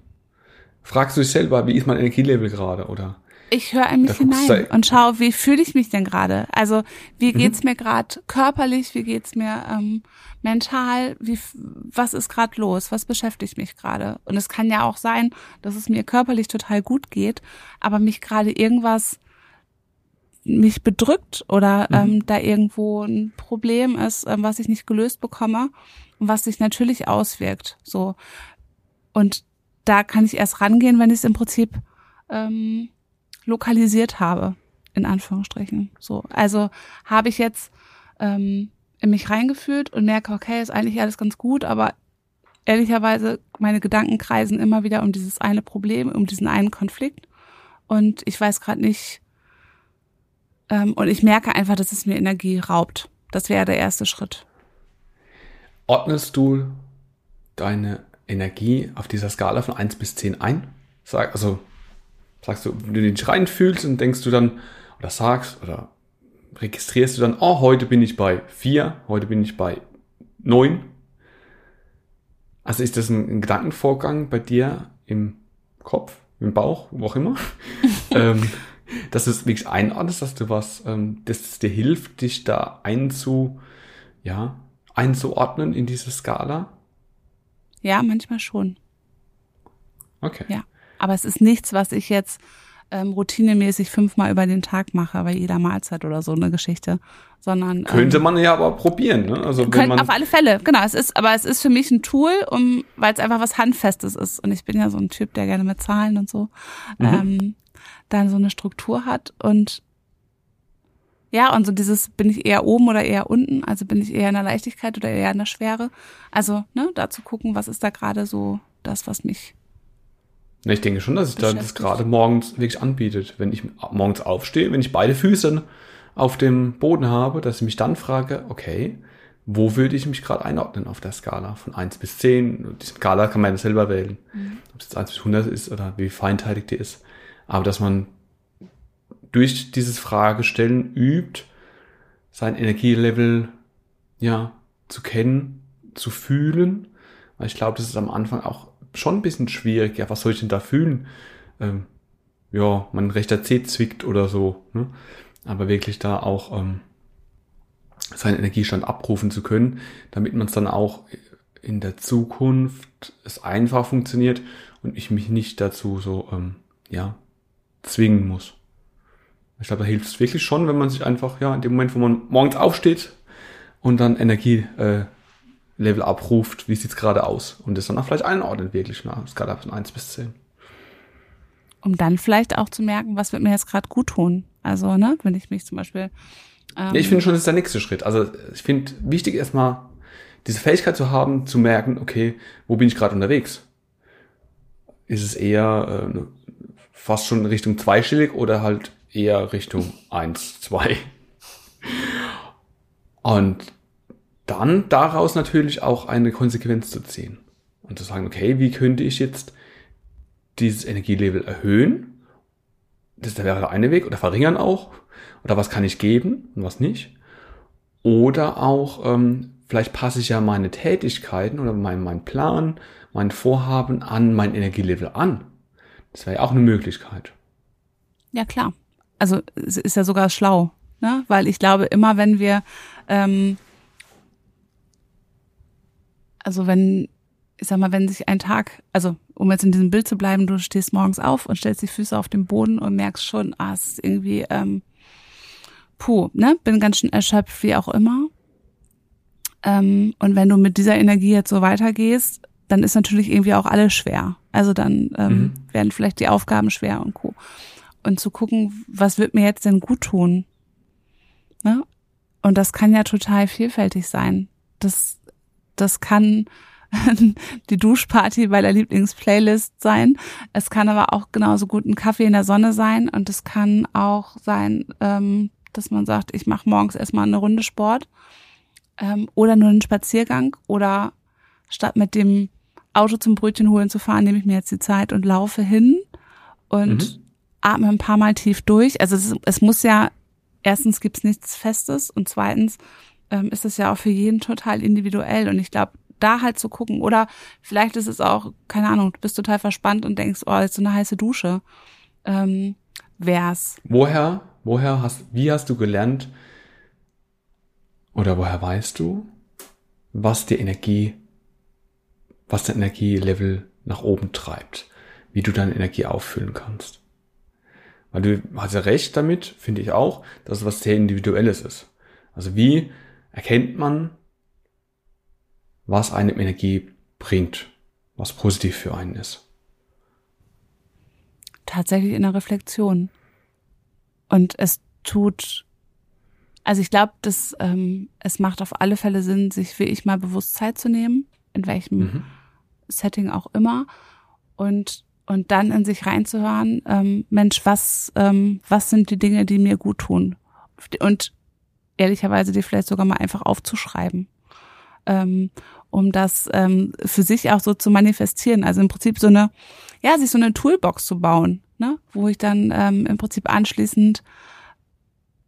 Fragst du dich selber, wie ist mein Energielevel gerade, oder? Ich höre in mich hinein und schaue, wie fühle ich mich denn gerade? Also wie mhm. geht's mhm. mir gerade körperlich, wie geht's mir ähm, mental, wie was ist gerade los, was beschäftigt mich gerade? Und es kann ja auch sein, dass es mir körperlich total gut geht, aber mich gerade irgendwas mich bedrückt oder mhm. ähm, da irgendwo ein Problem ist, ähm, was ich nicht gelöst bekomme und was sich natürlich auswirkt. So und da kann ich erst rangehen, wenn ich es im Prinzip ähm, lokalisiert habe, in Anführungsstrichen. So, also habe ich jetzt ähm, in mich reingefühlt und merke, okay, ist eigentlich alles ganz gut, aber ehrlicherweise meine Gedanken kreisen immer wieder um dieses eine Problem, um diesen einen Konflikt und ich weiß gerade nicht und ich merke einfach, dass es mir Energie raubt. Das wäre der erste Schritt. Ordnest du deine Energie auf dieser Skala von 1 bis 10 ein? Sag, also sagst du, wenn du dich reinfühlst und denkst du dann, oder sagst, oder registrierst du dann, oh, heute bin ich bei vier, heute bin ich bei neun. Also ist das ein, ein Gedankenvorgang bei dir im Kopf, im Bauch, wo auch immer, ähm, dass du es wirklich einordnest, dass du was, ähm, dass es dir hilft, dich da einzu, ja, einzuordnen in diese Skala? Ja, manchmal schon. Okay. Ja. Aber es ist nichts, was ich jetzt ähm, routinemäßig fünfmal über den Tag mache, bei jeder Mahlzeit oder so eine Geschichte, sondern könnte ähm, man ja aber probieren, ne? Also wenn man auf alle Fälle, genau. Es ist, aber es ist für mich ein Tool, um, weil es einfach was handfestes ist und ich bin ja so ein Typ, der gerne mit Zahlen und so mhm. ähm, dann so eine Struktur hat und ja, und so dieses, bin ich eher oben oder eher unten? Also bin ich eher in der Leichtigkeit oder eher in der Schwere? Also, ne, da zu gucken, was ist da gerade so das, was mich ich denke schon, dass sich da das gerade morgens wirklich anbietet. Wenn ich morgens aufstehe, wenn ich beide Füße auf dem Boden habe, dass ich mich dann frage, okay, wo würde ich mich gerade einordnen auf der Skala von 1 bis 10? Die Skala kann man ja selber wählen, mhm. ob es jetzt 1 bis 100 ist oder wie feinteilig die ist. Aber dass man durch dieses Fragestellen übt, sein Energielevel ja zu kennen, zu fühlen. Weil ich glaube, das ist am Anfang auch schon ein bisschen schwierig. Ja, was soll ich denn da fühlen? Ähm, ja, mein rechter Zeh zwickt oder so. Ne? Aber wirklich da auch ähm, seinen Energiestand abrufen zu können, damit man es dann auch in der Zukunft es einfach funktioniert und ich mich nicht dazu so ähm, ja zwingen muss. Ich glaube, da hilft es wirklich schon, wenn man sich einfach, ja, in dem Moment, wo man morgens aufsteht und dann Energielevel äh, abruft, wie sieht's gerade aus? Und das dann auch vielleicht einordnet, wirklich, nach Skala von 1 bis 10. Um dann vielleicht auch zu merken, was wird mir jetzt gerade gut tun. Also, ne, wenn ich mich zum Beispiel. Ähm ja, ich finde schon, das ist der nächste Schritt. Also ich finde wichtig erstmal diese Fähigkeit zu haben, zu merken, okay, wo bin ich gerade unterwegs? Ist es eher äh, fast schon Richtung zweistellig oder halt eher Richtung eins, zwei? Und dann daraus natürlich auch eine Konsequenz zu ziehen und zu sagen, okay, wie könnte ich jetzt dieses Energielevel erhöhen? Das wäre der eine Weg oder verringern auch. Oder was kann ich geben und was nicht? Oder auch, ähm, vielleicht passe ich ja meine Tätigkeiten oder mein, mein Plan, mein Vorhaben an mein Energielevel an. Das wäre ja auch eine Möglichkeit. Ja, klar. Also es ist ja sogar schlau, ne? Weil ich glaube, immer wenn wir, ähm, also wenn, ich sag mal, wenn sich ein Tag, also um jetzt in diesem Bild zu bleiben, du stehst morgens auf und stellst die Füße auf den Boden und merkst schon, ah, es ist irgendwie, ähm, puh, ne? Bin ganz schön erschöpft, wie auch immer. Ähm, und wenn du mit dieser Energie jetzt so weitergehst, dann ist natürlich irgendwie auch alles schwer. Also dann ähm, mhm. werden vielleicht die Aufgaben schwer und co. Und zu gucken, was wird mir jetzt denn gut tun? Ne? Und das kann ja total vielfältig sein. Das, das kann die Duschparty bei der Lieblingsplaylist sein. Es kann aber auch genauso gut ein Kaffee in der Sonne sein und es kann auch sein, ähm, dass man sagt, ich mache morgens erstmal eine Runde Sport ähm, oder nur einen Spaziergang oder statt mit dem Auto zum Brötchen holen zu fahren, nehme ich mir jetzt die Zeit und laufe hin und mhm. atme ein paar Mal tief durch. Also es, es muss ja, erstens gibt's nichts Festes und zweitens ähm, ist es ja auch für jeden total individuell und ich glaube, da halt zu gucken oder vielleicht ist es auch, keine Ahnung, du bist total verspannt und denkst, oh, jetzt so eine heiße Dusche. Ähm, wär's. Woher, woher hast, wie hast du gelernt, oder woher weißt du, was die Energie, was dein Energielevel nach oben treibt, wie du deine Energie auffüllen kannst? Weil du hast ja recht damit, finde ich auch, dass es was sehr Individuelles ist. Also wie erkennt man, was einem Energie bringt, was positiv für einen ist? Tatsächlich in der Reflexion. Und es tut also ich glaube, dass ähm, es macht auf alle Fälle Sinn, sich wie ich mal bewusst Zeit zu nehmen, in welchem mhm. Setting auch immer, und und dann in sich reinzuhören, ähm, Mensch, was ähm, was sind die Dinge, die mir gut tun und ehrlicherweise die vielleicht sogar mal einfach aufzuschreiben, ähm, um das ähm, für sich auch so zu manifestieren. Also im Prinzip so eine, ja, sich so eine Toolbox zu bauen, ne, wo ich dann ähm, im Prinzip anschließend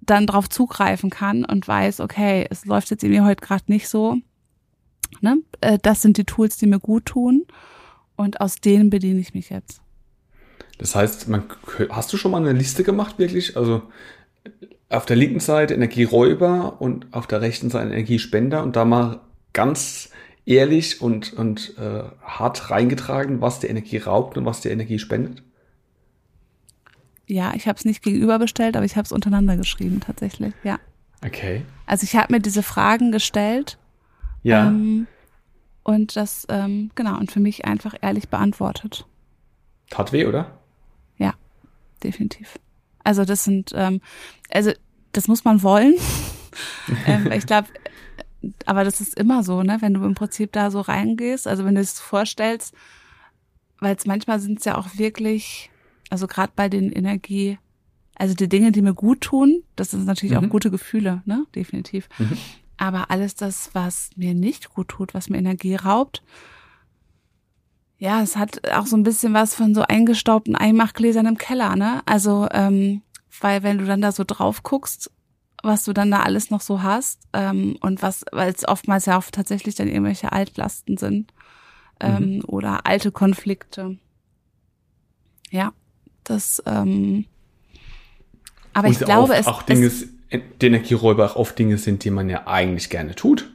dann drauf zugreifen kann und weiß, okay, es läuft jetzt irgendwie heute gerade nicht so. Ne? Äh, das sind die Tools, die mir gut tun und aus denen bediene ich mich jetzt. Das heißt, man, hast du schon mal eine Liste gemacht, wirklich? Also auf der linken Seite Energieräuber und auf der rechten Seite Energiespender und da mal ganz ehrlich und, und äh, hart reingetragen, was die Energie raubt und was die Energie spendet? Ja, ich habe es nicht gegenüber bestellt, aber ich habe es untereinander geschrieben tatsächlich, ja. Okay. Also ich habe mir diese Fragen gestellt. Ja. Ähm, und das, ähm, genau, und für mich einfach ehrlich beantwortet. Tat weh, oder? Ja, definitiv. Also das sind, ähm, also das muss man wollen. ähm, ich glaube, aber das ist immer so, ne, wenn du im Prinzip da so reingehst, also wenn du es vorstellst, weil es manchmal sind es ja auch wirklich also gerade bei den Energie, also die Dinge, die mir gut tun, das sind natürlich mhm. auch gute Gefühle, ne? Definitiv. Mhm. Aber alles das, was mir nicht gut tut, was mir Energie raubt, ja, es hat auch so ein bisschen was von so eingestaubten Einmachgläsern im Keller, ne? Also, ähm, weil wenn du dann da so drauf guckst, was du dann da alles noch so hast ähm, und was, weil es oftmals ja auch tatsächlich dann irgendwelche Altlasten sind ähm, mhm. oder alte Konflikte. Ja, das, ähm, aber Und ich glaube, es, auch Dinge, es, die Energieräuber auch oft Dinge sind, die man ja eigentlich gerne tut.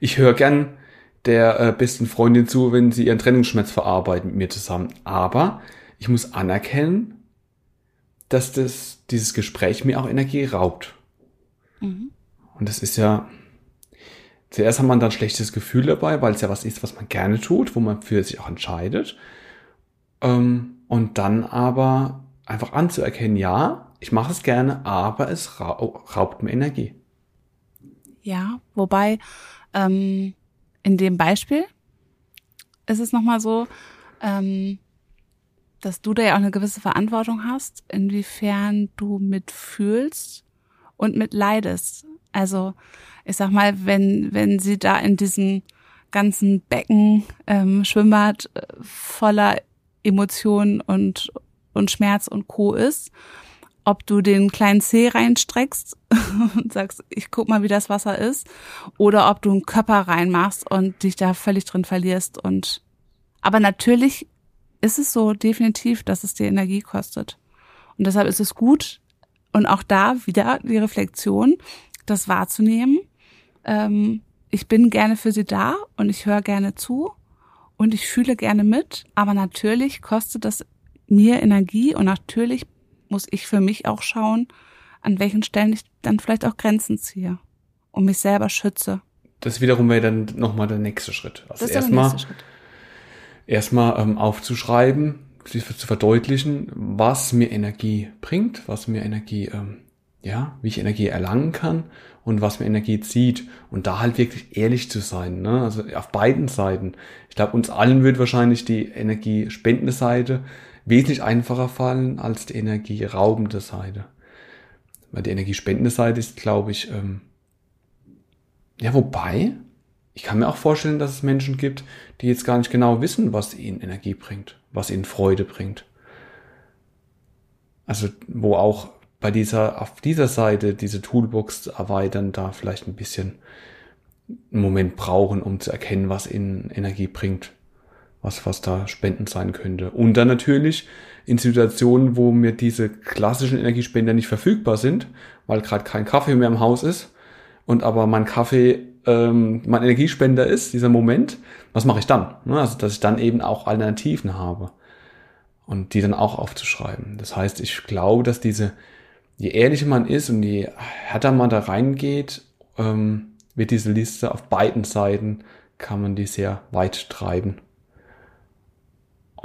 Ich höre gern der äh, besten Freundin zu, wenn sie ihren Trennungsschmerz verarbeiten mit mir zusammen. Aber ich muss anerkennen, dass das, dieses Gespräch mir auch Energie raubt. Mhm. Und das ist ja, zuerst hat man dann ein schlechtes Gefühl dabei, weil es ja was ist, was man gerne tut, wo man für sich auch entscheidet. Ähm, und dann aber einfach anzuerkennen, ja, ich mache es gerne, aber es raubt mir Energie. Ja, wobei ähm, in dem Beispiel ist es nochmal so, ähm, dass du da ja auch eine gewisse Verantwortung hast, inwiefern du mitfühlst und mitleidest. Also ich sag mal, wenn, wenn sie da in diesem ganzen Becken ähm, Schwimmbad äh, voller Emotionen und, und Schmerz und Co. ist, ob du den kleinen Zeh reinstreckst und sagst, ich guck mal, wie das Wasser ist, oder ob du einen Körper reinmachst und dich da völlig drin verlierst und aber natürlich ist es so definitiv, dass es dir Energie kostet. Und deshalb ist es gut und auch da wieder die Reflexion, das wahrzunehmen. Ähm, ich bin gerne für sie da und ich höre gerne zu und ich fühle gerne mit, aber natürlich kostet das mir Energie und natürlich muss ich für mich auch schauen, an welchen Stellen ich dann vielleicht auch Grenzen ziehe und mich selber schütze. Das wiederum wäre dann nochmal der nächste Schritt. Also erstmal erstmal ähm, aufzuschreiben, zu verdeutlichen, was mir Energie bringt, was mir Energie, ähm, ja, wie ich Energie erlangen kann und was mir Energie zieht. Und da halt wirklich ehrlich zu sein, ne? Also auf beiden Seiten. Ich glaube, uns allen wird wahrscheinlich die energiespendende Seite wesentlich einfacher fallen als die energieraubende Seite. Weil die energiespendende Seite ist, glaube ich, ähm, ja, wobei, ich kann mir auch vorstellen, dass es Menschen gibt, die jetzt gar nicht genau wissen, was ihnen Energie bringt, was ihnen Freude bringt. Also, wo auch bei dieser, auf dieser Seite diese Toolbox zu erweitern, da vielleicht ein bisschen einen Moment brauchen, um zu erkennen, was ihnen Energie bringt was, was da spendend sein könnte. Und dann natürlich in Situationen, wo mir diese klassischen Energiespender nicht verfügbar sind, weil gerade kein Kaffee mehr im Haus ist und aber mein Kaffee ähm, mein Energiespender ist, dieser Moment, was mache ich dann? Ne, also, dass ich dann eben auch Alternativen habe und die dann auch aufzuschreiben. Das heißt, ich glaube, dass diese, je ehrlicher man ist und je härter man da reingeht, ähm, wird diese Liste auf beiden Seiten, kann man die sehr weit treiben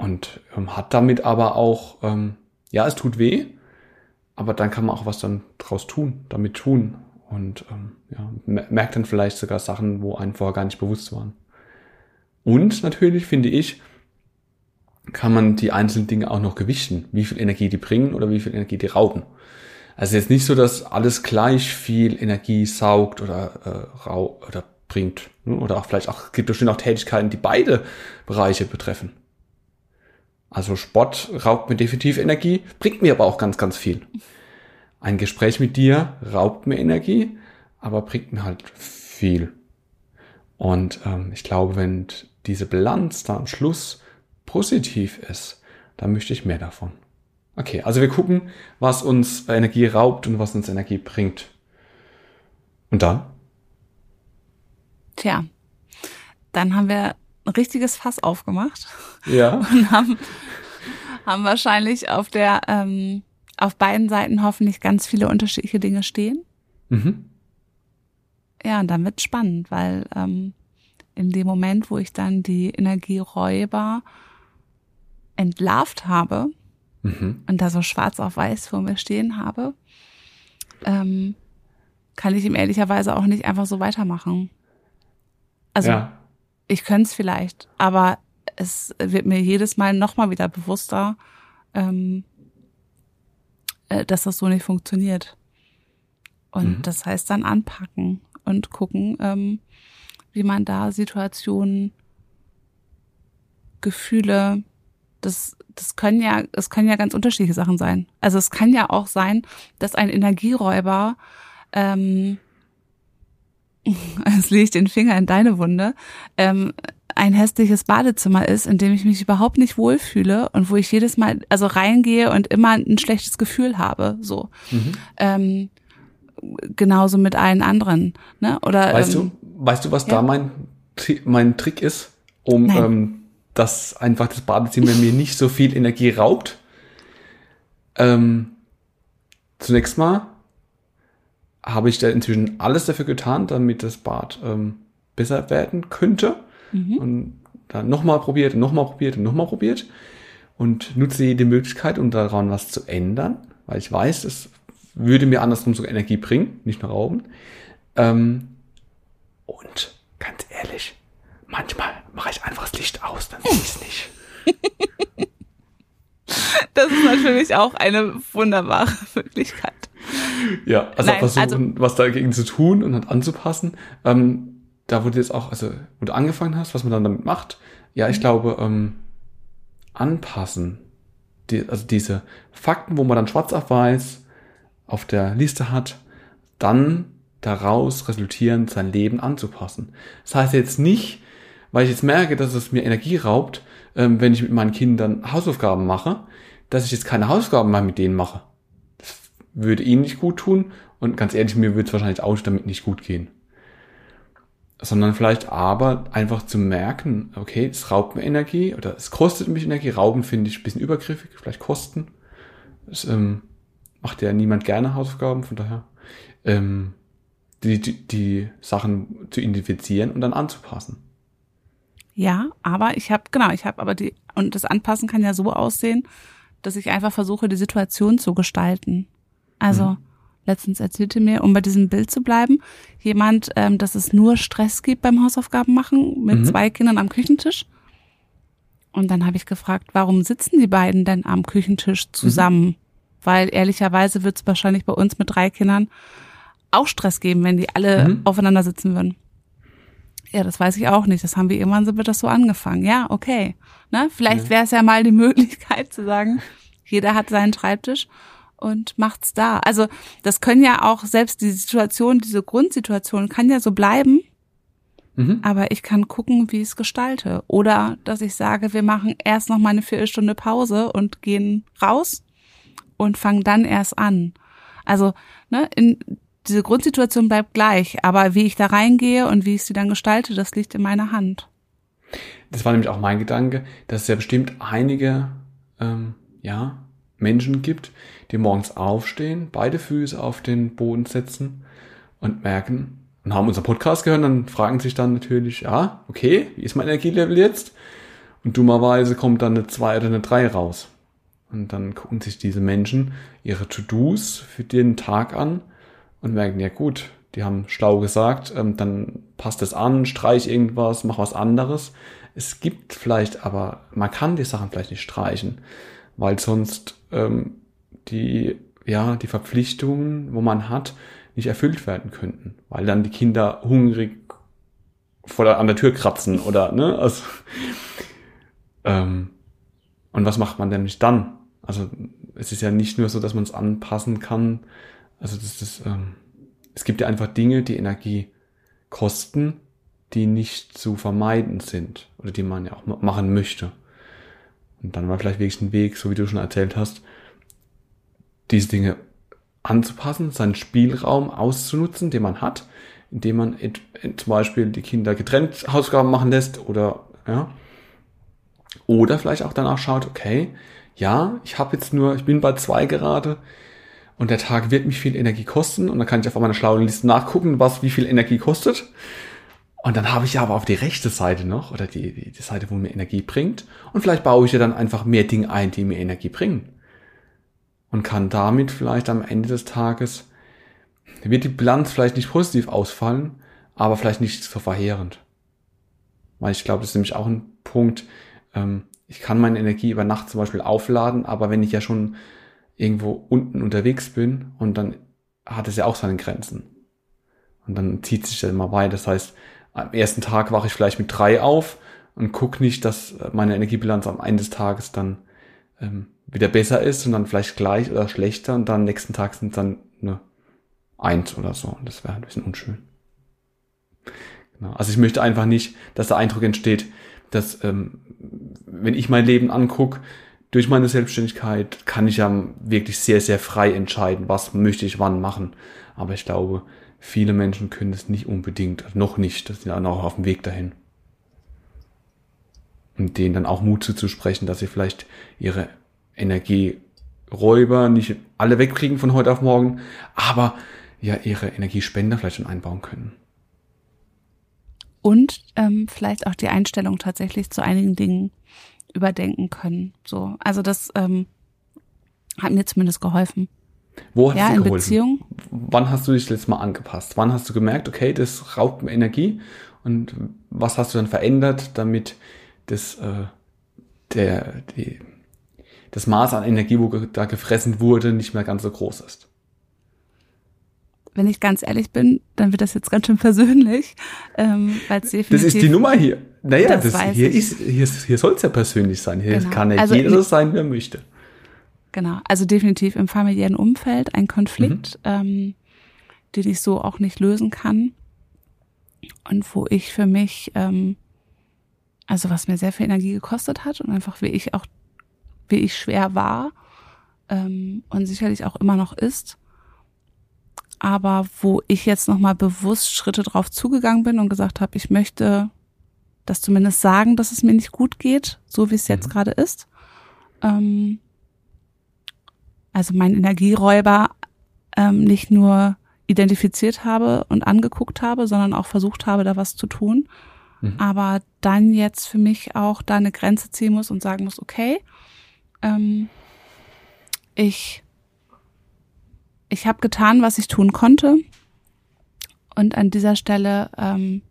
und ähm, hat damit aber auch, ähm, ja, es tut weh, aber dann kann man auch was dann draus tun, damit tun und ähm, ja, merkt dann vielleicht sogar Sachen, wo einem vorher gar nicht bewusst waren. Und natürlich finde ich, kann man die einzelnen Dinge auch noch gewichten, wie viel Energie die bringen oder wie viel Energie die rauben. Also jetzt nicht so, dass alles gleich viel Energie saugt oder äh, rau oder bringt. Ne? Oder auch vielleicht auch gibt es bestimmt auch Tätigkeiten, die beide Bereiche betreffen. Also Sport raubt mir definitiv Energie, bringt mir aber auch ganz, ganz viel. Ein Gespräch mit dir raubt mir Energie, aber bringt mir halt viel. Und ähm, ich glaube, wenn diese Bilanz da am Schluss positiv ist, dann möchte ich mehr davon. Okay, also wir gucken, was uns Energie raubt und was uns Energie bringt. Und dann? Tja, dann haben wir ein richtiges Fass aufgemacht. Ja. Und haben, haben wahrscheinlich auf der, ähm, auf beiden Seiten hoffentlich ganz viele unterschiedliche Dinge stehen. Mhm. Ja, und dann wird spannend, weil ähm, in dem Moment, wo ich dann die Energieräuber entlarvt habe mhm. und da so schwarz auf weiß vor mir stehen habe, ähm, kann ich ihm ehrlicherweise auch nicht einfach so weitermachen. Also ja ich könnte es vielleicht, aber es wird mir jedes Mal nochmal wieder bewusster, ähm, äh, dass das so nicht funktioniert. Und mhm. das heißt dann anpacken und gucken, ähm, wie man da Situationen, Gefühle, das, das können ja, es können ja ganz unterschiedliche Sachen sein. Also es kann ja auch sein, dass ein Energieräuber ähm, es lege ich den Finger in deine Wunde, ähm, ein hässliches Badezimmer ist, in dem ich mich überhaupt nicht wohlfühle und wo ich jedes Mal also reingehe und immer ein schlechtes Gefühl habe. So. Mhm. Ähm, genauso mit allen anderen. Ne? Oder, weißt ähm, du, weißt du, was ja? da mein, mein Trick ist, um ähm, dass einfach das Badezimmer mir nicht so viel Energie raubt? Ähm, zunächst mal habe ich da inzwischen alles dafür getan, damit das Bad ähm, besser werden könnte. Mhm. Und dann nochmal probiert nochmal probiert und nochmal probiert. Und nutze jede Möglichkeit, um daran was zu ändern, weil ich weiß, es würde mir andersrum sogar Energie bringen, nicht nur rauben. Ähm, und ganz ehrlich, manchmal mache ich einfach das Licht aus, dann sehe ich es nicht. Das ist natürlich auch eine wunderbare Möglichkeit. Ja, also Nein, versuchen, also, was dagegen zu tun und dann anzupassen. Ähm, da wurde jetzt auch, also wo du angefangen hast, was man dann damit macht. Ja, ich mhm. glaube, ähm, anpassen. Die, also diese Fakten, wo man dann schwarz auf weiß auf der Liste hat, dann daraus resultierend sein Leben anzupassen. Das heißt jetzt nicht, weil ich jetzt merke, dass es mir Energie raubt, ähm, wenn ich mit meinen Kindern Hausaufgaben mache, dass ich jetzt keine Hausaufgaben mehr mit denen mache. Würde ihnen nicht gut tun und ganz ehrlich, mir würde es wahrscheinlich auch damit nicht gut gehen. Sondern vielleicht aber einfach zu merken, okay, es raubt mir Energie oder es kostet mich Energie. Rauben finde ich ein bisschen übergriffig, vielleicht kosten. Es ähm, macht ja niemand gerne Hausaufgaben, von daher ähm, die, die, die Sachen zu identifizieren und dann anzupassen. Ja, aber ich habe, genau, ich habe aber die, und das Anpassen kann ja so aussehen, dass ich einfach versuche, die Situation zu gestalten. Also, mhm. letztens erzählte mir, um bei diesem Bild zu bleiben, jemand, ähm, dass es nur Stress gibt beim Hausaufgaben machen mit mhm. zwei Kindern am Küchentisch. Und dann habe ich gefragt, warum sitzen die beiden denn am Küchentisch zusammen? Mhm. Weil ehrlicherweise wird es wahrscheinlich bei uns mit drei Kindern auch Stress geben, wenn die alle mhm. aufeinander sitzen würden. Ja, das weiß ich auch nicht. Das haben wir irgendwann so wird das so angefangen. Ja, okay. Ne? Vielleicht ja. wäre es ja mal die Möglichkeit zu sagen, jeder hat seinen Schreibtisch und macht's da. Also das können ja auch selbst die Situation, diese Grundsituation kann ja so bleiben. Mhm. Aber ich kann gucken, wie ich es gestalte. Oder dass ich sage, wir machen erst noch mal eine Viertelstunde Pause und gehen raus und fangen dann erst an. Also ne, in diese Grundsituation bleibt gleich, aber wie ich da reingehe und wie ich sie dann gestalte, das liegt in meiner Hand. Das war nämlich auch mein Gedanke, dass es ja bestimmt einige ähm, ja, Menschen gibt, die morgens aufstehen, beide Füße auf den Boden setzen und merken und haben unseren Podcast gehört, dann fragen sich dann natürlich, ja, okay, wie ist mein Energielevel jetzt? Und dummerweise kommt dann eine 2 oder eine 3 raus. Und dann gucken sich diese Menschen ihre To-Dos für den Tag an und merken, ja gut, die haben schlau gesagt, ähm, dann passt es an, streich irgendwas, mach was anderes. Es gibt vielleicht, aber man kann die Sachen vielleicht nicht streichen, weil sonst ähm, die, ja, die Verpflichtungen, wo man hat, nicht erfüllt werden könnten, weil dann die Kinder hungrig vor der, an der Tür kratzen oder, ne, also, ähm, und was macht man denn nicht dann? Also, es ist ja nicht nur so, dass man es anpassen kann, also das ist, ähm, es gibt ja einfach Dinge, die Energie kosten, die nicht zu vermeiden sind oder die man ja auch machen möchte. Und dann war vielleicht wirklich ein Weg, so wie du schon erzählt hast, diese Dinge anzupassen, seinen Spielraum auszunutzen, den man hat, indem man zum Beispiel die Kinder getrennt Hausaufgaben machen lässt oder ja, oder vielleicht auch danach schaut, okay, ja, ich habe jetzt nur, ich bin bei zwei gerade, und der Tag wird mich viel Energie kosten und dann kann ich auf meiner schlauen Liste nachgucken, was wie viel Energie kostet. Und dann habe ich aber auf die rechte Seite noch oder die, die, die Seite, wo mir Energie bringt. Und vielleicht baue ich ja dann einfach mehr Dinge ein, die mir Energie bringen. Und kann damit vielleicht am Ende des Tages, wird die Bilanz vielleicht nicht positiv ausfallen, aber vielleicht nicht so verheerend. Weil ich glaube, das ist nämlich auch ein Punkt, ähm, ich kann meine Energie über Nacht zum Beispiel aufladen, aber wenn ich ja schon irgendwo unten unterwegs bin und dann hat es ja auch seine Grenzen. Und dann zieht sich das immer weiter. Das heißt, am ersten Tag wache ich vielleicht mit drei auf und gucke nicht, dass meine Energiebilanz am Ende des Tages dann ähm, wieder besser ist, sondern vielleicht gleich oder schlechter und dann nächsten Tag sind dann eine Eins oder so. Und das wäre ein bisschen unschön. Genau. Also ich möchte einfach nicht, dass der Eindruck entsteht, dass ähm, wenn ich mein Leben angucke, durch meine Selbstständigkeit kann ich ja wirklich sehr, sehr frei entscheiden, was möchte ich wann machen. Aber ich glaube, viele Menschen können es nicht unbedingt, also noch nicht, das sind ja noch auf dem Weg dahin. Und denen dann auch Mut zuzusprechen, dass sie vielleicht ihre Energie Energieräuber nicht alle wegkriegen von heute auf morgen, aber ja ihre Energiespender vielleicht schon einbauen können. Und ähm, vielleicht auch die Einstellung tatsächlich zu einigen Dingen überdenken können. So, also das ähm, hat mir zumindest geholfen. Wo hat ja, in geholfen? Beziehung. Wann hast du dich letztes Mal angepasst? Wann hast du gemerkt, okay, das raubt mir Energie? Und was hast du dann verändert, damit das, äh, der, die, das Maß an Energie, wo da gefressen wurde, nicht mehr ganz so groß ist? Wenn ich ganz ehrlich bin, dann wird das jetzt ganz schön persönlich, ähm, weil es definitiv Das ist die Nummer hier. Naja, Das das hier, ich. ist, hier, hier soll es ja persönlich sein. Hier Genau. kann ja Also jeder so sein, wer möchte. Genau, also definitiv im familiären Umfeld ein Konflikt, Mhm. ähm, den ich so auch nicht lösen kann. Und wo ich für mich, ähm, also was mir sehr viel Energie gekostet hat und einfach wie ich auch, wie ich schwer war ähm, und sicherlich auch immer noch ist. Aber wo ich jetzt nochmal bewusst Schritte drauf zugegangen bin und gesagt habe, ich möchte das zumindest sagen, dass es mir nicht gut geht, so wie es jetzt Mhm. gerade ist. Ähm, also mein Energieräuber ähm, nicht nur identifiziert habe und angeguckt habe, sondern auch versucht habe, da was zu tun. Mhm. Aber dann jetzt für mich auch da eine Grenze ziehen muss und sagen muss, okay, ähm, ich, ich habe getan, was ich tun konnte. Und an dieser Stelle ähm,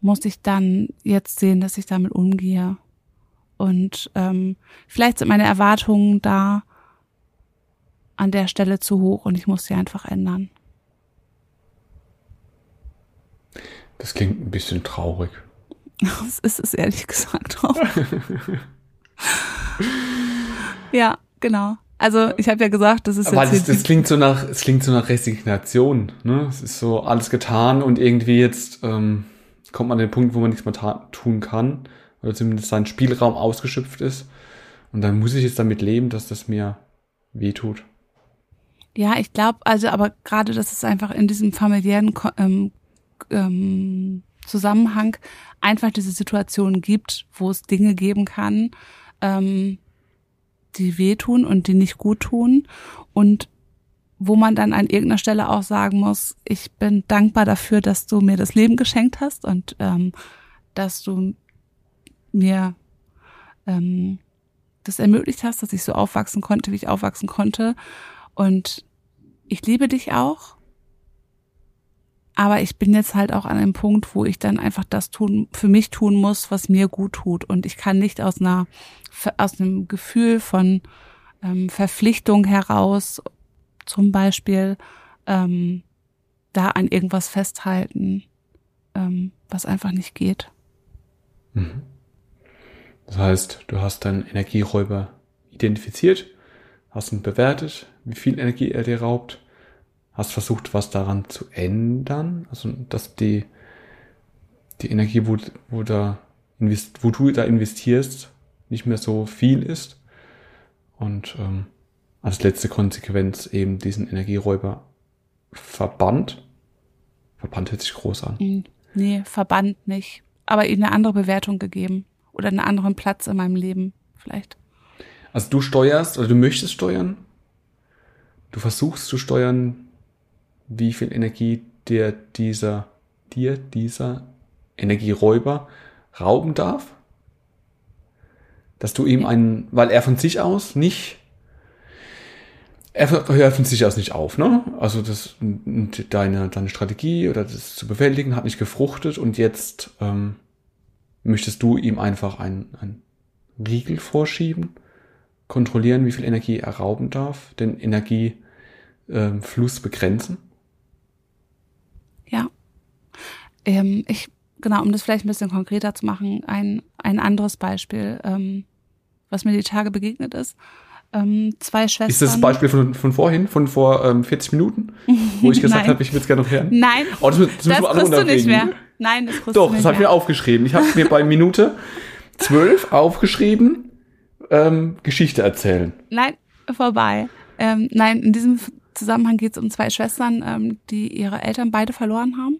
muss ich dann jetzt sehen, dass ich damit umgehe. Und ähm, vielleicht sind meine Erwartungen da an der Stelle zu hoch und ich muss sie einfach ändern. Das klingt ein bisschen traurig. Das ist es ehrlich gesagt auch. ja, genau. Also ich habe ja gesagt, das ist Weil jetzt das, das klingt so nach, es klingt so nach Resignation. Ne? Es ist so alles getan und irgendwie jetzt ähm, kommt man an den Punkt, wo man nichts mehr tun kann oder zumindest sein Spielraum ausgeschöpft ist. Und dann muss ich jetzt damit leben, dass das mir wehtut. Ja, ich glaube, also aber gerade, dass es einfach in diesem familiären ähm, ähm, Zusammenhang einfach diese Situation gibt, wo es Dinge geben kann, ähm, die wehtun und die nicht gut tun und wo man dann an irgendeiner Stelle auch sagen muss, ich bin dankbar dafür, dass du mir das Leben geschenkt hast und ähm, dass du mir ähm, das ermöglicht hast, dass ich so aufwachsen konnte, wie ich aufwachsen konnte. Und ich liebe dich auch. Aber ich bin jetzt halt auch an einem Punkt, wo ich dann einfach das tun, für mich tun muss, was mir gut tut. Und ich kann nicht aus einer, aus einem Gefühl von ähm, Verpflichtung heraus, zum Beispiel, ähm, da an irgendwas festhalten, ähm, was einfach nicht geht. Mhm. Das heißt, du hast deinen Energieräuber identifiziert, hast ihn bewertet, wie viel Energie er dir raubt, hast versucht, was daran zu ändern, also dass die, die Energie, wo, wo, da invest, wo du da investierst, nicht mehr so viel ist. Und ähm, als letzte Konsequenz eben diesen Energieräuber verbannt. Verbannt hört sich groß an. Mm, Nee, verbannt nicht. Aber ihm eine andere Bewertung gegeben. Oder einen anderen Platz in meinem Leben vielleicht. Also du steuerst oder du möchtest steuern. Du versuchst zu steuern, wie viel Energie dir dieser, dir dieser Energieräuber rauben darf. Dass du ihm einen, weil er von sich aus nicht, er hört von sich aus nicht auf, ne? Also das, deine, deine Strategie oder das zu bewältigen hat nicht gefruchtet und jetzt ähm, möchtest du ihm einfach einen, einen Riegel vorschieben kontrollieren, wie viel Energie er rauben darf, den Energiefluss begrenzen. Ja. Ähm, ich, genau, um das vielleicht ein bisschen konkreter zu machen, ein, ein anderes Beispiel, ähm, was mir die Tage begegnet ist. Ähm, zwei Schwestern. Ist das das Beispiel von, von vorhin, von vor ähm, 40 Minuten, wo ich gesagt habe, ich würde es gerne noch hören? Nein, Oh, das, das, das kriegst du nicht mehr. Nein, das kriegst Doch, du nicht das habe ich mir aufgeschrieben. Ich habe mir bei Minute 12 aufgeschrieben, ähm, Geschichte erzählen. Nein, vorbei. Ähm, nein, in diesem Zusammenhang geht es um zwei Schwestern, ähm, die ihre Eltern beide verloren haben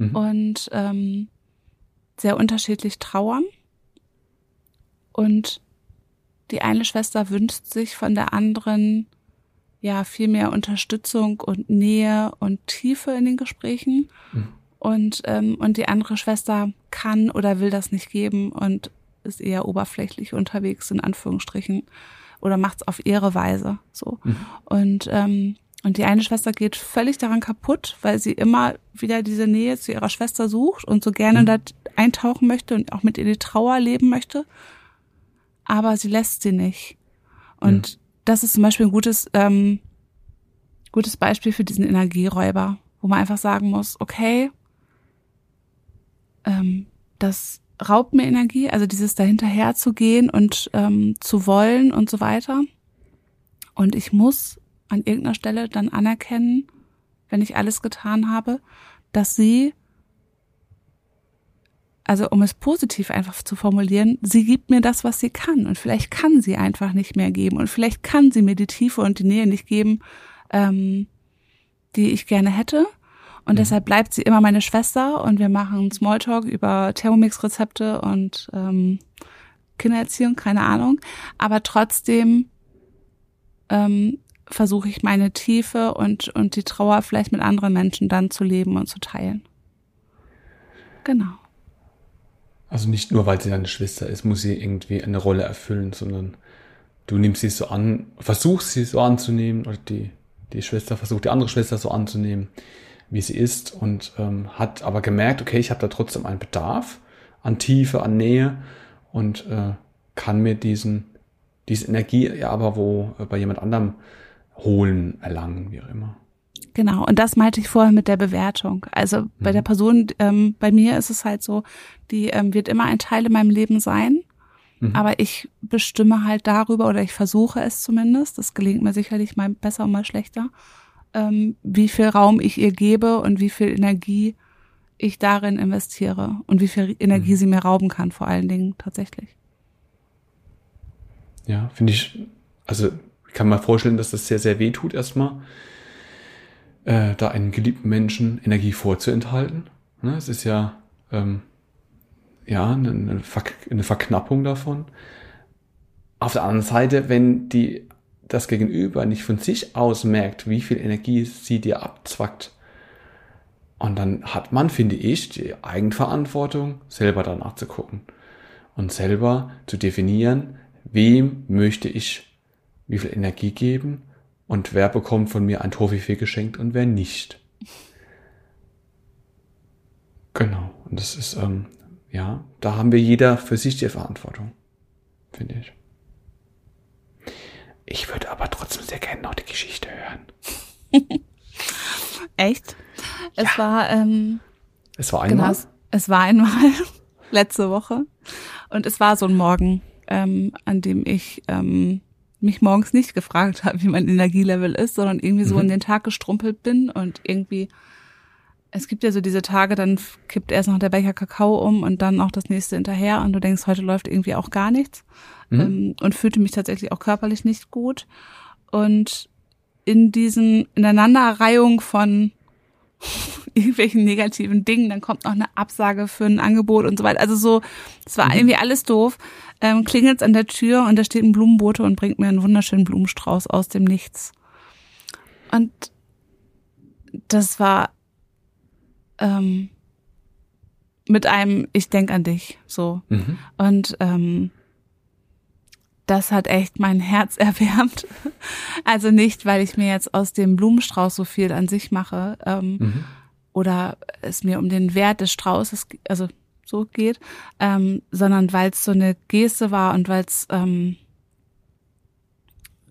Mhm. und ähm, sehr unterschiedlich trauern. Und die eine Schwester wünscht sich von der anderen ja viel mehr Unterstützung und Nähe und Tiefe in den Gesprächen. Mhm. Und, ähm, und die andere Schwester kann oder will das nicht geben und ist eher oberflächlich unterwegs, in Anführungsstrichen, oder macht es auf ihre Weise. So. Mhm. Und, ähm, und die eine Schwester geht völlig daran kaputt, weil sie immer wieder diese Nähe zu ihrer Schwester sucht und so gerne mhm. da eintauchen möchte und auch mit ihr die Trauer leben möchte. Aber sie lässt sie nicht. Und mhm. das ist zum Beispiel ein gutes, ähm, gutes Beispiel für diesen Energieräuber, wo man einfach sagen muss, okay, ähm, das raubt mir Energie, also dieses dahinterher zu gehen und ähm, zu wollen und so weiter. Und ich muss an irgendeiner Stelle dann anerkennen, wenn ich alles getan habe, dass sie, also um es positiv einfach zu formulieren, sie gibt mir das, was sie kann. Und vielleicht kann sie einfach nicht mehr geben. Und vielleicht kann sie mir die Tiefe und die Nähe nicht geben, ähm, die ich gerne hätte. Und mhm. deshalb bleibt sie immer meine Schwester und wir machen Smalltalk über Thermomix-Rezepte und ähm, Kindererziehung, keine Ahnung. Aber trotzdem ähm, versuche ich meine Tiefe und, und die Trauer vielleicht mit anderen Menschen dann zu leben und zu teilen. Genau. Also nicht nur, weil sie deine Schwester ist, muss sie irgendwie eine Rolle erfüllen, sondern du nimmst sie so an, versuchst sie so anzunehmen oder die, die Schwester versucht die andere Schwester so anzunehmen, wie sie ist und ähm, hat aber gemerkt, okay, ich habe da trotzdem einen Bedarf an Tiefe, an Nähe und äh, kann mir diesen, diese Energie ja aber wo äh, bei jemand anderem holen, erlangen, wie auch immer. Genau, und das meinte ich vorher mit der Bewertung. Also mhm. bei der Person, ähm, bei mir ist es halt so, die ähm, wird immer ein Teil in meinem Leben sein, mhm. aber ich bestimme halt darüber oder ich versuche es zumindest, das gelingt mir sicherlich mal besser und mal schlechter, ähm, wie viel Raum ich ihr gebe und wie viel Energie ich darin investiere und wie viel Energie mhm. sie mir rauben kann, vor allen Dingen tatsächlich. Ja, finde ich, also ich kann mir vorstellen, dass das sehr, sehr weh tut erstmal, äh, da einem geliebten Menschen Energie vorzuenthalten. Ne? Es ist ja, ähm, ja, eine, eine, eine Verknappung davon. Auf der anderen Seite, wenn die das Gegenüber nicht von sich aus merkt, wie viel Energie sie dir abzwackt, und dann hat man, finde ich, die Eigenverantwortung, selber danach zu gucken und selber zu definieren, wem möchte ich wie viel Energie geben und wer bekommt von mir ein Toffifee geschenkt und wer nicht. Genau. Und das ist, ähm, ja, da haben wir jeder für sich die Verantwortung, finde ich. Ich würde aber trotzdem sehr gerne noch die Geschichte hören. Echt? Es ja. war, ähm, es war einmal. Genau, es war einmal letzte Woche und es war so ein Morgen, ähm, an dem ich ähm, mich morgens nicht gefragt habe, wie mein Energielevel ist, sondern irgendwie so mhm. in den Tag gestrumpelt bin und irgendwie es gibt ja so diese Tage, dann kippt erst noch der Becher Kakao um und dann noch das nächste hinterher und du denkst, heute läuft irgendwie auch gar nichts mhm. ähm, und fühlte mich tatsächlich auch körperlich nicht gut und in diesen Ineinanderreihung von irgendwelchen negativen Dingen, dann kommt noch eine Absage für ein Angebot und so weiter. Also so, es war mhm. irgendwie alles doof. Ähm, klingelt an der Tür und da steht ein Blumenbote und bringt mir einen wunderschönen Blumenstrauß aus dem Nichts. Und das war ähm, mit einem Ich denk an dich so. Mhm. Und ähm, das hat echt mein Herz erwärmt. Also nicht, weil ich mir jetzt aus dem Blumenstrauß so viel an sich mache ähm, mhm. oder es mir um den Wert des Straußes, also so geht, ähm, sondern weil es so eine Geste war und weil es, ähm,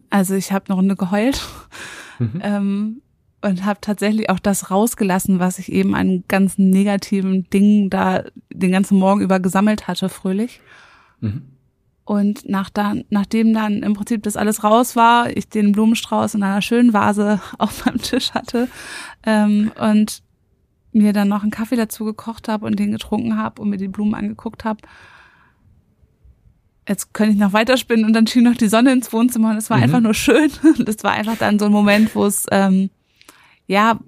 also ich habe eine Runde geheult mhm. ähm, und habe tatsächlich auch das rausgelassen, was ich eben an ganzen negativen Dingen da den ganzen Morgen über gesammelt hatte, fröhlich. Mhm. Und nach dann, nachdem dann im Prinzip das alles raus war, ich den Blumenstrauß in einer schönen Vase auf meinem Tisch hatte ähm, und mir dann noch einen Kaffee dazu gekocht habe und den getrunken habe und mir die Blumen angeguckt habe. Jetzt könnte ich noch weiterspinnen und dann schien noch die Sonne ins Wohnzimmer und es war mhm. einfach nur schön. Und es war einfach dann so ein Moment, wo es ähm, ja,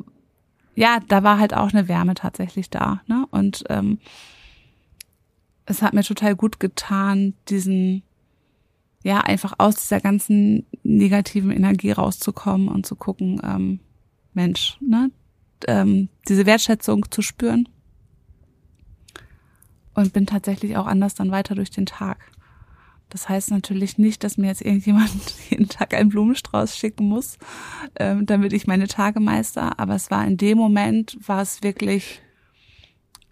ja, da war halt auch eine Wärme tatsächlich da. Ne? Und ähm, es hat mir total gut getan, diesen ja, einfach aus dieser ganzen negativen Energie rauszukommen und zu gucken, ähm, Mensch, ne, ähm, diese Wertschätzung zu spüren. Und bin tatsächlich auch anders dann weiter durch den Tag. Das heißt natürlich nicht, dass mir jetzt irgendjemand jeden Tag einen Blumenstrauß schicken muss, ähm, damit ich meine Tage meister. Aber es war in dem Moment, war es wirklich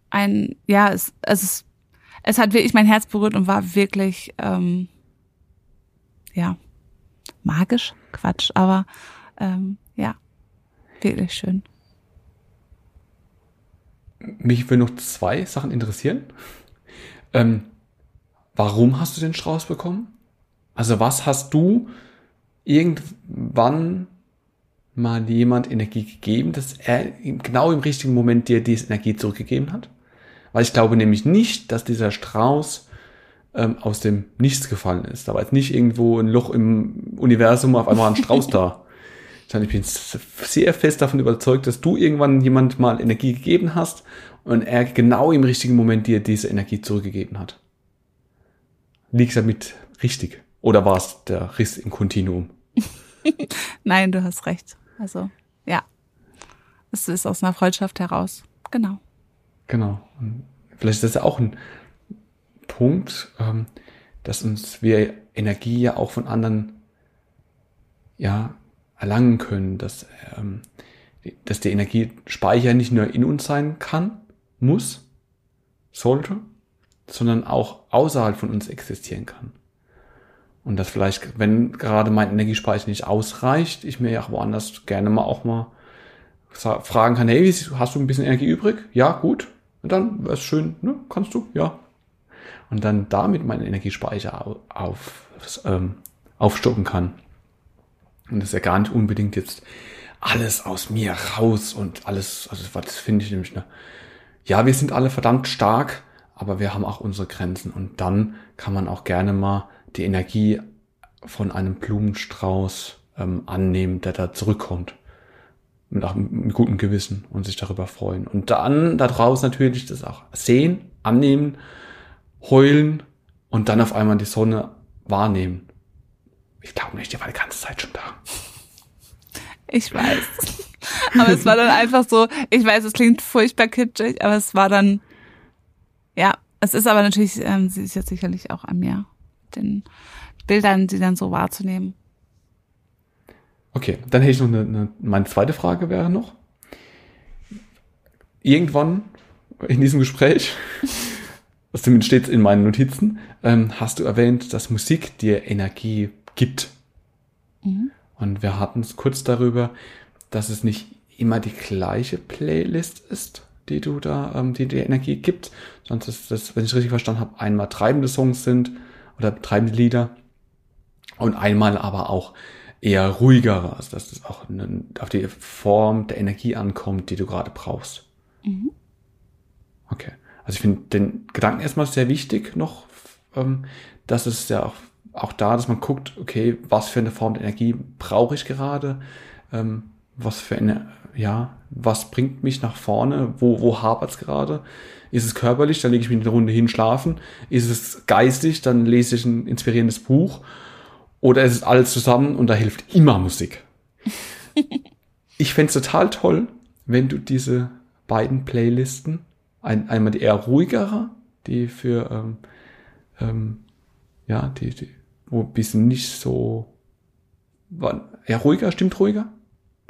ein, ja, es, also es, es hat wirklich mein Herz berührt und war wirklich, ähm, ja, magisch, Quatsch, aber ähm, ja, wirklich schön. Mich würde noch zwei Sachen interessieren. Ähm, warum hast du den Strauß bekommen? Also was hast du irgendwann mal jemand Energie gegeben, dass er genau im richtigen Moment dir diese Energie zurückgegeben hat? Weil ich glaube nämlich nicht, dass dieser Strauß ähm, aus dem Nichts gefallen ist. Da war jetzt nicht irgendwo ein Loch im Universum auf einmal ein Strauß da. Ich bin sehr fest davon überzeugt, dass du irgendwann jemand mal Energie gegeben hast und er genau im richtigen Moment dir diese Energie zurückgegeben hat. Liegt damit richtig? Oder war es der Riss im Kontinuum? Nein, du hast recht. Also, ja. Es ist aus einer Freundschaft heraus. Genau. Genau. Und vielleicht ist das ja auch ein Punkt, ähm, dass uns wir Energie ja auch von anderen ja erlangen können, dass, ähm, dass der Energiespeicher nicht nur in uns sein kann, muss, sollte, sondern auch außerhalb von uns existieren kann. Und dass vielleicht, wenn gerade mein Energiespeicher nicht ausreicht, ich mir ja woanders gerne mal auch mal fragen kann, hey, hast du ein bisschen Energie übrig? Ja, gut. Und dann wäre es schön, ne? Kannst du? Ja. Und dann damit meinen Energiespeicher auf, auf, ähm, aufstocken kann. Und das ist ja gar nicht unbedingt jetzt alles aus mir raus und alles, also was finde ich nämlich, ne? Ja, wir sind alle verdammt stark, aber wir haben auch unsere Grenzen. Und dann kann man auch gerne mal die Energie von einem Blumenstrauß ähm, annehmen, der da zurückkommt. Mit, mit gutem Gewissen und sich darüber freuen. Und dann daraus natürlich das auch sehen, annehmen, heulen und dann auf einmal die Sonne wahrnehmen. Ich glaube nicht, die war die ganze Zeit schon da. Ich weiß. aber es war dann einfach so, ich weiß, es klingt furchtbar kitschig, aber es war dann, ja, es ist aber natürlich, ähm, sie ist jetzt sicherlich auch an mir, den Bildern, sie dann so wahrzunehmen. Okay, dann hätte ich noch eine, eine, meine zweite Frage wäre noch. Irgendwann in diesem Gespräch, was zumindest steht in meinen Notizen, ähm, hast du erwähnt, dass Musik dir Energie gibt. Mhm. Und wir hatten es kurz darüber, dass es nicht immer die gleiche Playlist ist, die du da, ähm, die dir Energie gibt, sondern dass das, wenn ich richtig verstanden habe, einmal treibende Songs sind oder treibende Lieder und einmal aber auch eher ruhigere, also dass das auch auf die Form der Energie ankommt, die du gerade brauchst. Mhm. Okay. Also ich finde den Gedanken erstmal sehr wichtig noch, ähm, dass es ja auch, auch da, dass man guckt, okay, was für eine Form der Energie brauche ich gerade, ähm, was für eine, ja, was bringt mich nach vorne, wo, wo hapert es gerade? Ist es körperlich, dann lege ich mich eine Runde hin schlafen. Ist es geistig, dann lese ich ein inspirierendes Buch. Oder ist es alles zusammen und da hilft immer Musik. ich fände es total toll, wenn du diese beiden Playlisten, ein, einmal die eher ruhigere, die für, ähm, ähm, ja, die, die, wo ein bisschen nicht so, eher ruhiger, stimmt ruhiger?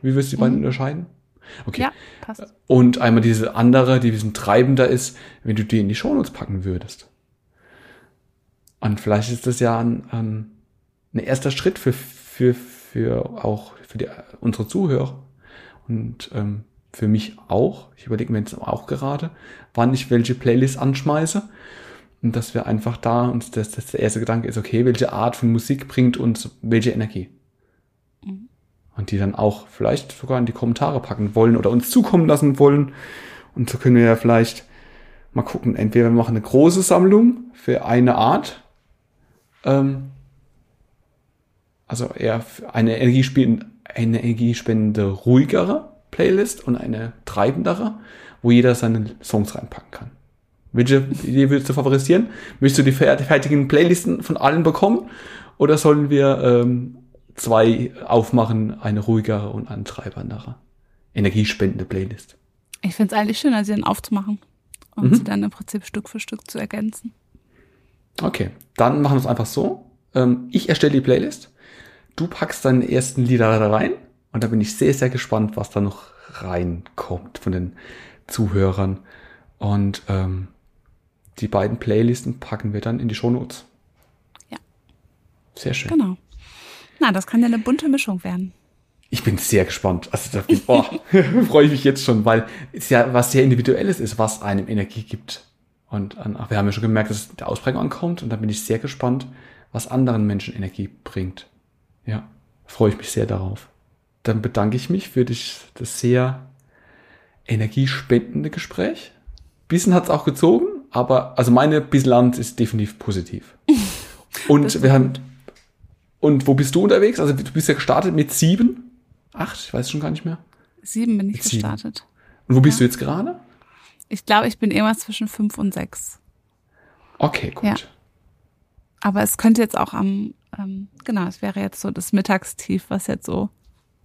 Wie wirst du die beiden mhm. unterscheiden? Okay. Ja, passt. Und einmal diese andere, die ein bisschen treibender ist, wenn du die in die Shownotes packen würdest. Und vielleicht ist das ja ein, ein, ein erster Schritt für, für, für auch für die, unsere Zuhörer und ähm, für mich auch. Ich überlege mir jetzt auch gerade, wann ich welche Playlist anschmeiße. Und dass wir einfach da uns das, das der erste Gedanke ist, okay, welche Art von Musik bringt uns welche Energie? und die dann auch vielleicht sogar in die Kommentare packen wollen oder uns zukommen lassen wollen. Und so können wir ja vielleicht mal gucken. Entweder wir machen eine große Sammlung für eine Art, ähm, also eher eine energiespendende, eine energiespendende ruhigere Playlist und eine treibendere, wo jeder seine Songs reinpacken kann. Welche Idee würdest du favorisieren? Möchtest du die fertigen Playlisten von allen bekommen? Oder sollen wir ähm, zwei aufmachen, eine ruhigere und antreibendere, energiespendende Playlist? Ich finde es eigentlich schöner, sie dann aufzumachen und mhm. sie dann im Prinzip Stück für Stück zu ergänzen. Okay, dann machen wir es einfach so. Ähm, ich erstelle die Playlist, du packst deine ersten Lieder da rein und da bin ich sehr, sehr gespannt, was da noch reinkommt von den Zuhörern. Und ähm, die beiden Playlisten packen wir dann in die Shownotes. Ja. Sehr schön. Genau. Na, das kann ja eine bunte Mischung werden. Ich bin sehr gespannt. Also da oh, freue ich mich jetzt schon, weil es ja was sehr Individuelles ist, was einem Energie gibt. Und ach, wir haben ja schon gemerkt, dass der Ausprägung ankommt und da bin ich sehr gespannt, was anderen Menschen Energie bringt. Ja, freue ich mich sehr darauf. Dann bedanke ich mich für dich, das sehr energiespendende Gespräch. Bisschen hat es auch gezogen, aber also meine Bilanz ist definitiv positiv. Und wir haben und wo bist du unterwegs? Also du bist ja gestartet mit sieben, acht, ich weiß schon gar nicht mehr. Sieben bin ich mit gestartet. Sieben. Und wo bist ja. du jetzt gerade? Ich glaube, ich bin immer zwischen fünf und sechs. Okay, gut. Ja. Aber es könnte jetzt auch am, ähm, genau, es wäre jetzt so das Mittagstief, was jetzt so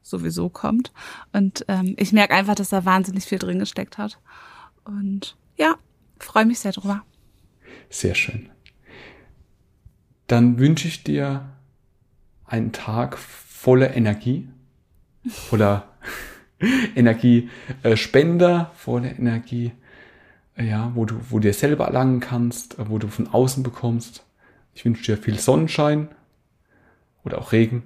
sowieso kommt. Und ähm, ich merke einfach, dass da wahnsinnig viel drin gesteckt hat. Und ja, freue mich sehr drüber. Sehr schön. Dann wünsche ich dir einen Tag voller Energie, voller Energiespender, voller Energie, ja, wo du, wo du dir selber erlangen kannst, wo du von außen bekommst. Ich wünsche dir viel Sonnenschein oder auch Regen.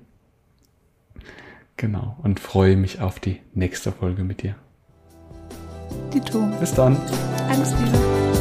Genau, und freue mich auf die nächste Folge mit dir. Die Tour. Bis dann. Alles Liebe.